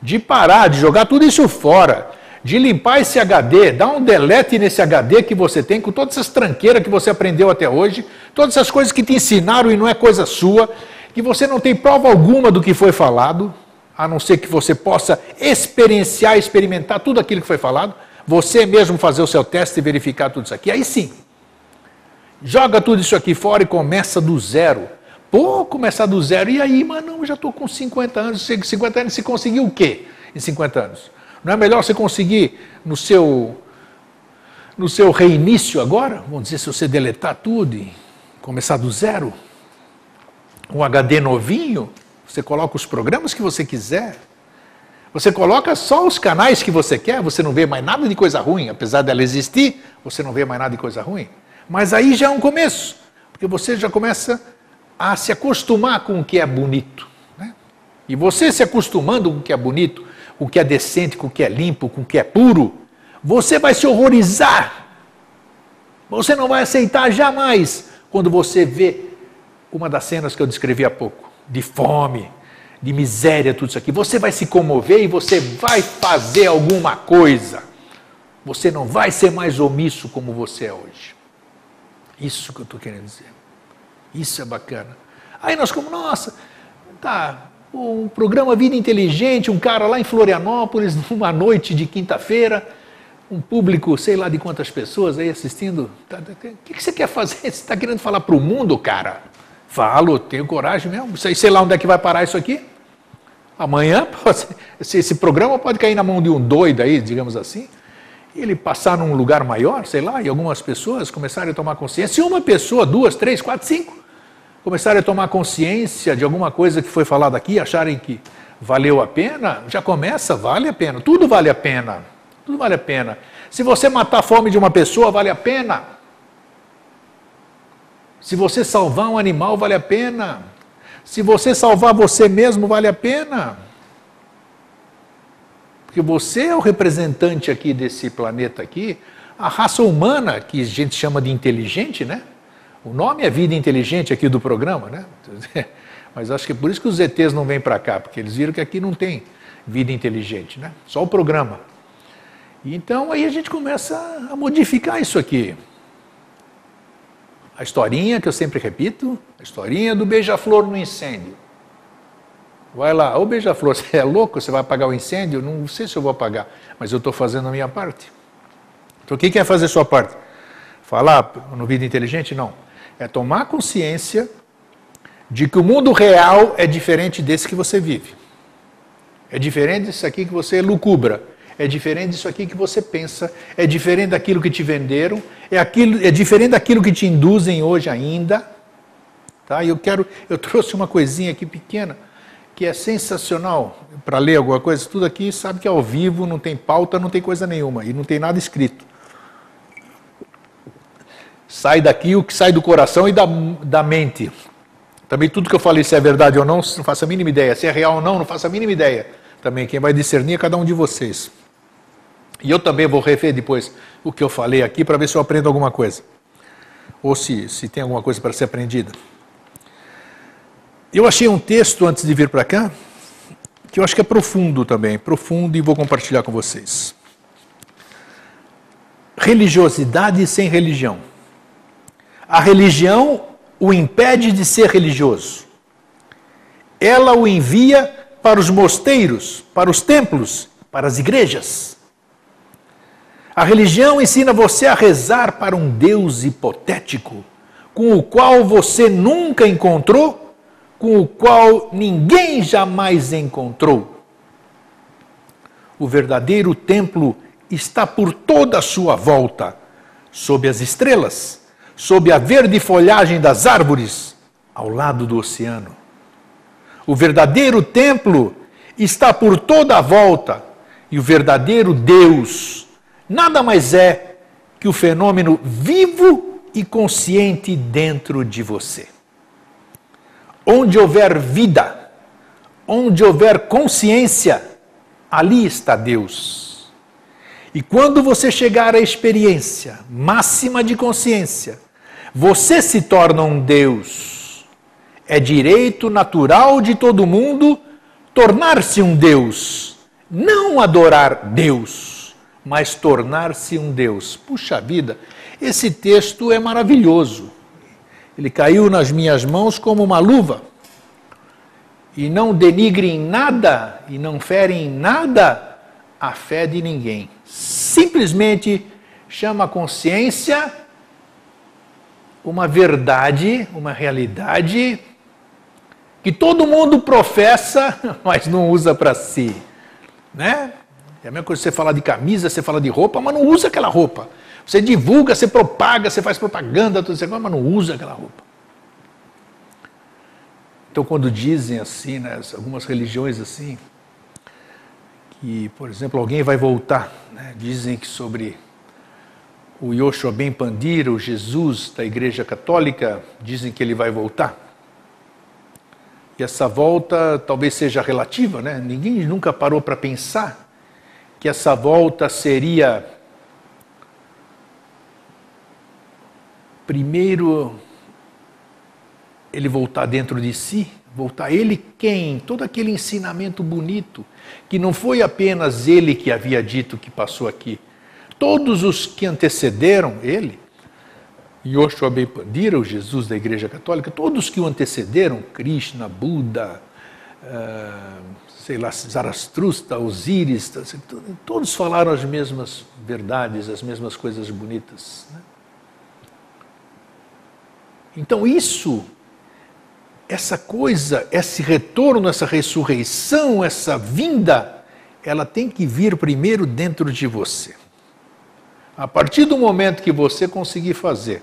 De parar, de jogar tudo isso fora, de limpar esse HD, dar um delete nesse HD que você tem, com todas essas tranqueiras que você aprendeu até hoje, todas essas coisas que te ensinaram e não é coisa sua, que você não tem prova alguma do que foi falado, a não ser que você possa experienciar, experimentar tudo aquilo que foi falado, você mesmo fazer o seu teste e verificar tudo isso aqui. Aí sim, joga tudo isso aqui fora e começa do zero. Pô, começar do zero. E aí, mas não, já estou com 50 anos. 50 anos, você conseguiu o quê em 50 anos? Não é melhor você conseguir no seu, no seu reinício agora? Vamos dizer, se você deletar tudo e começar do zero? Um HD novinho? Você coloca os programas que você quiser. Você coloca só os canais que você quer, você não vê mais nada de coisa ruim, apesar dela existir, você não vê mais nada de coisa ruim. Mas aí já é um começo, porque você já começa a se acostumar com o que é bonito. Né? E você se acostumando com o que é bonito, com o que é decente, com o que é limpo, com o que é puro, você vai se horrorizar. Você não vai aceitar jamais quando você vê uma das cenas que eu descrevi há pouco, de fome, de miséria, tudo isso aqui. Você vai se comover e você vai fazer alguma coisa. Você não vai ser mais omisso como você é hoje. Isso que eu estou querendo dizer. Isso é bacana. Aí nós como, nossa, tá, um programa Vida Inteligente, um cara lá em Florianópolis, numa noite de quinta-feira, um público, sei lá de quantas pessoas aí assistindo. Tá, tá, o que, que você quer fazer? Você está querendo falar para o mundo, cara? Falo, tenho coragem mesmo. Sei, sei lá onde é que vai parar isso aqui. Amanhã, esse, esse programa pode cair na mão de um doido aí, digamos assim, e ele passar num lugar maior, sei lá, e algumas pessoas começarem a tomar consciência. Se uma pessoa, duas, três, quatro, cinco, começarem a tomar consciência de alguma coisa que foi falada aqui, acharem que valeu a pena, já começa, vale a pena. Tudo vale a pena. Tudo vale a pena. Se você matar a fome de uma pessoa, vale a pena. Se você salvar um animal, vale a pena. Se você salvar você mesmo, vale a pena. Porque você é o representante aqui desse planeta aqui, a raça humana, que a gente chama de inteligente, né? O nome é vida inteligente aqui do programa, né? Mas acho que é por isso que os ETs não vêm para cá, porque eles viram que aqui não tem vida inteligente, né? Só o programa. Então aí a gente começa a modificar isso aqui. A historinha que eu sempre repito, a historinha do beija-flor no incêndio. Vai lá, ô beija-flor, você é louco? Você vai apagar o incêndio? Não sei se eu vou apagar, mas eu estou fazendo a minha parte. Então, quem quer fazer a sua parte? Falar no Vida Inteligente? Não. É tomar consciência de que o mundo real é diferente desse que você vive. É diferente desse aqui que você lucubra é diferente disso aqui que você pensa, é diferente daquilo que te venderam, é, aquilo, é diferente daquilo que te induzem hoje ainda. Tá? Eu quero, eu trouxe uma coisinha aqui pequena que é sensacional para ler alguma coisa. Tudo aqui sabe que é ao vivo, não tem pauta, não tem coisa nenhuma e não tem nada escrito. Sai daqui o que sai do coração e da, da mente. Também tudo que eu falei, se é verdade ou não, não faço a mínima ideia. Se é real ou não, não faço a mínima ideia. Também quem vai discernir é cada um de vocês. E eu também vou rever depois o que eu falei aqui para ver se eu aprendo alguma coisa. Ou se, se tem alguma coisa para ser aprendida. Eu achei um texto antes de vir para cá, que eu acho que é profundo também, profundo e vou compartilhar com vocês. Religiosidade sem religião. A religião o impede de ser religioso. Ela o envia para os mosteiros, para os templos, para as igrejas. A religião ensina você a rezar para um Deus hipotético, com o qual você nunca encontrou, com o qual ninguém jamais encontrou. O verdadeiro templo está por toda a sua volta, sob as estrelas, sob a verde folhagem das árvores, ao lado do oceano. O verdadeiro templo está por toda a volta, e o verdadeiro Deus nada mais é que o fenômeno vivo e consciente dentro de você. Onde houver vida, onde houver consciência, ali está Deus. E quando você chegar à experiência máxima de consciência, você se torna um Deus. É direito natural de todo mundo tornar-se um Deus, não adorar Deus mas tornar-se um Deus. Puxa vida, esse texto é maravilhoso. Ele caiu nas minhas mãos como uma luva. E não denigre em nada e não fere em nada a fé de ninguém. Simplesmente chama a consciência uma verdade, uma realidade que todo mundo professa, mas não usa para si, né? É a mesma coisa você falar de camisa, você fala de roupa, mas não usa aquela roupa. Você divulga, você propaga, você faz propaganda, tudo isso, mas não usa aquela roupa. Então, quando dizem assim, né, algumas religiões assim, que, por exemplo, alguém vai voltar, né, dizem que sobre o Yoshua Ben Pandira, o Jesus da Igreja Católica, dizem que ele vai voltar. E essa volta talvez seja relativa, né? Ninguém nunca parou para pensar que essa volta seria primeiro ele voltar dentro de si, voltar ele quem? Todo aquele ensinamento bonito, que não foi apenas ele que havia dito que passou aqui. Todos os que antecederam ele, Yoshua Ben Pandira, o Jesus da Igreja Católica, todos que o antecederam, Krishna, Buda, uh, sei lá, Zarastrusta, Osíris, todos falaram as mesmas verdades, as mesmas coisas bonitas. Né? Então, isso, essa coisa, esse retorno, essa ressurreição, essa vinda, ela tem que vir primeiro dentro de você. A partir do momento que você conseguir fazer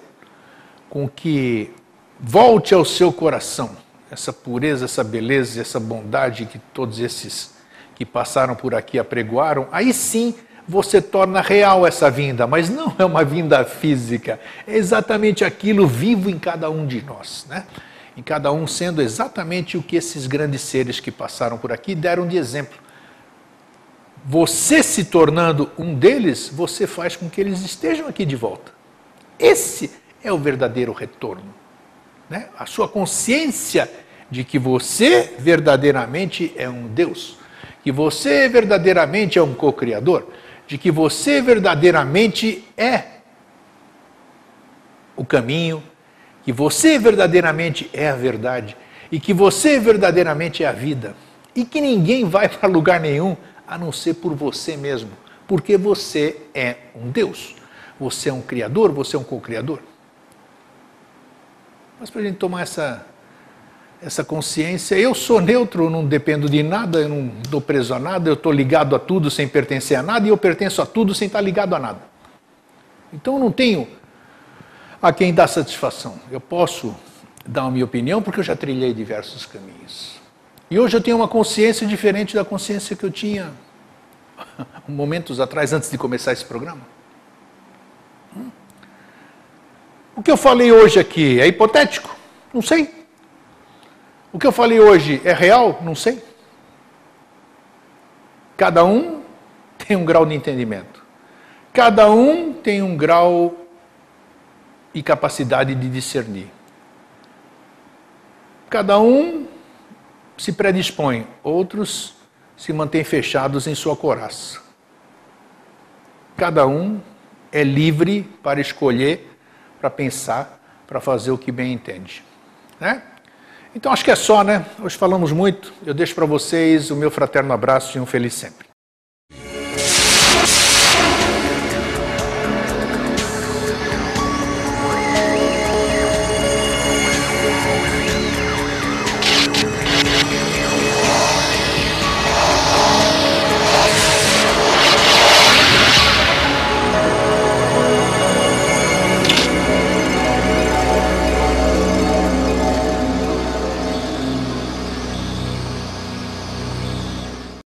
com que volte ao seu coração essa pureza, essa beleza, essa bondade que todos esses que passaram por aqui apregoaram, aí sim você torna real essa vinda, mas não é uma vinda física, é exatamente aquilo vivo em cada um de nós, né? Em cada um sendo exatamente o que esses grandes seres que passaram por aqui deram de exemplo. Você se tornando um deles, você faz com que eles estejam aqui de volta. Esse é o verdadeiro retorno. Né? A sua consciência de que você verdadeiramente é um Deus, que você verdadeiramente é um co-criador, de que você verdadeiramente é o caminho, que você verdadeiramente é a verdade e que você verdadeiramente é a vida e que ninguém vai para lugar nenhum a não ser por você mesmo, porque você é um Deus, você é um Criador, você é um co-criador. Mas para a gente tomar essa essa consciência, eu sou neutro, não dependo de nada, eu não estou preso a nada, eu estou ligado a tudo sem pertencer a nada e eu pertenço a tudo sem estar ligado a nada. Então eu não tenho a quem dar satisfação. Eu posso dar a minha opinião porque eu já trilhei diversos caminhos. E hoje eu tenho uma consciência diferente da consciência que eu tinha momentos atrás, antes de começar esse programa. Hum? O que eu falei hoje aqui é hipotético? Não sei. O que eu falei hoje é real? Não sei. Cada um tem um grau de entendimento. Cada um tem um grau e capacidade de discernir. Cada um se predispõe, outros se mantêm fechados em sua coraça. Cada um é livre para escolher, para pensar, para fazer o que bem entende. Né? Então acho que é só, né? Hoje falamos muito. Eu deixo para vocês o meu fraterno abraço e um feliz sempre.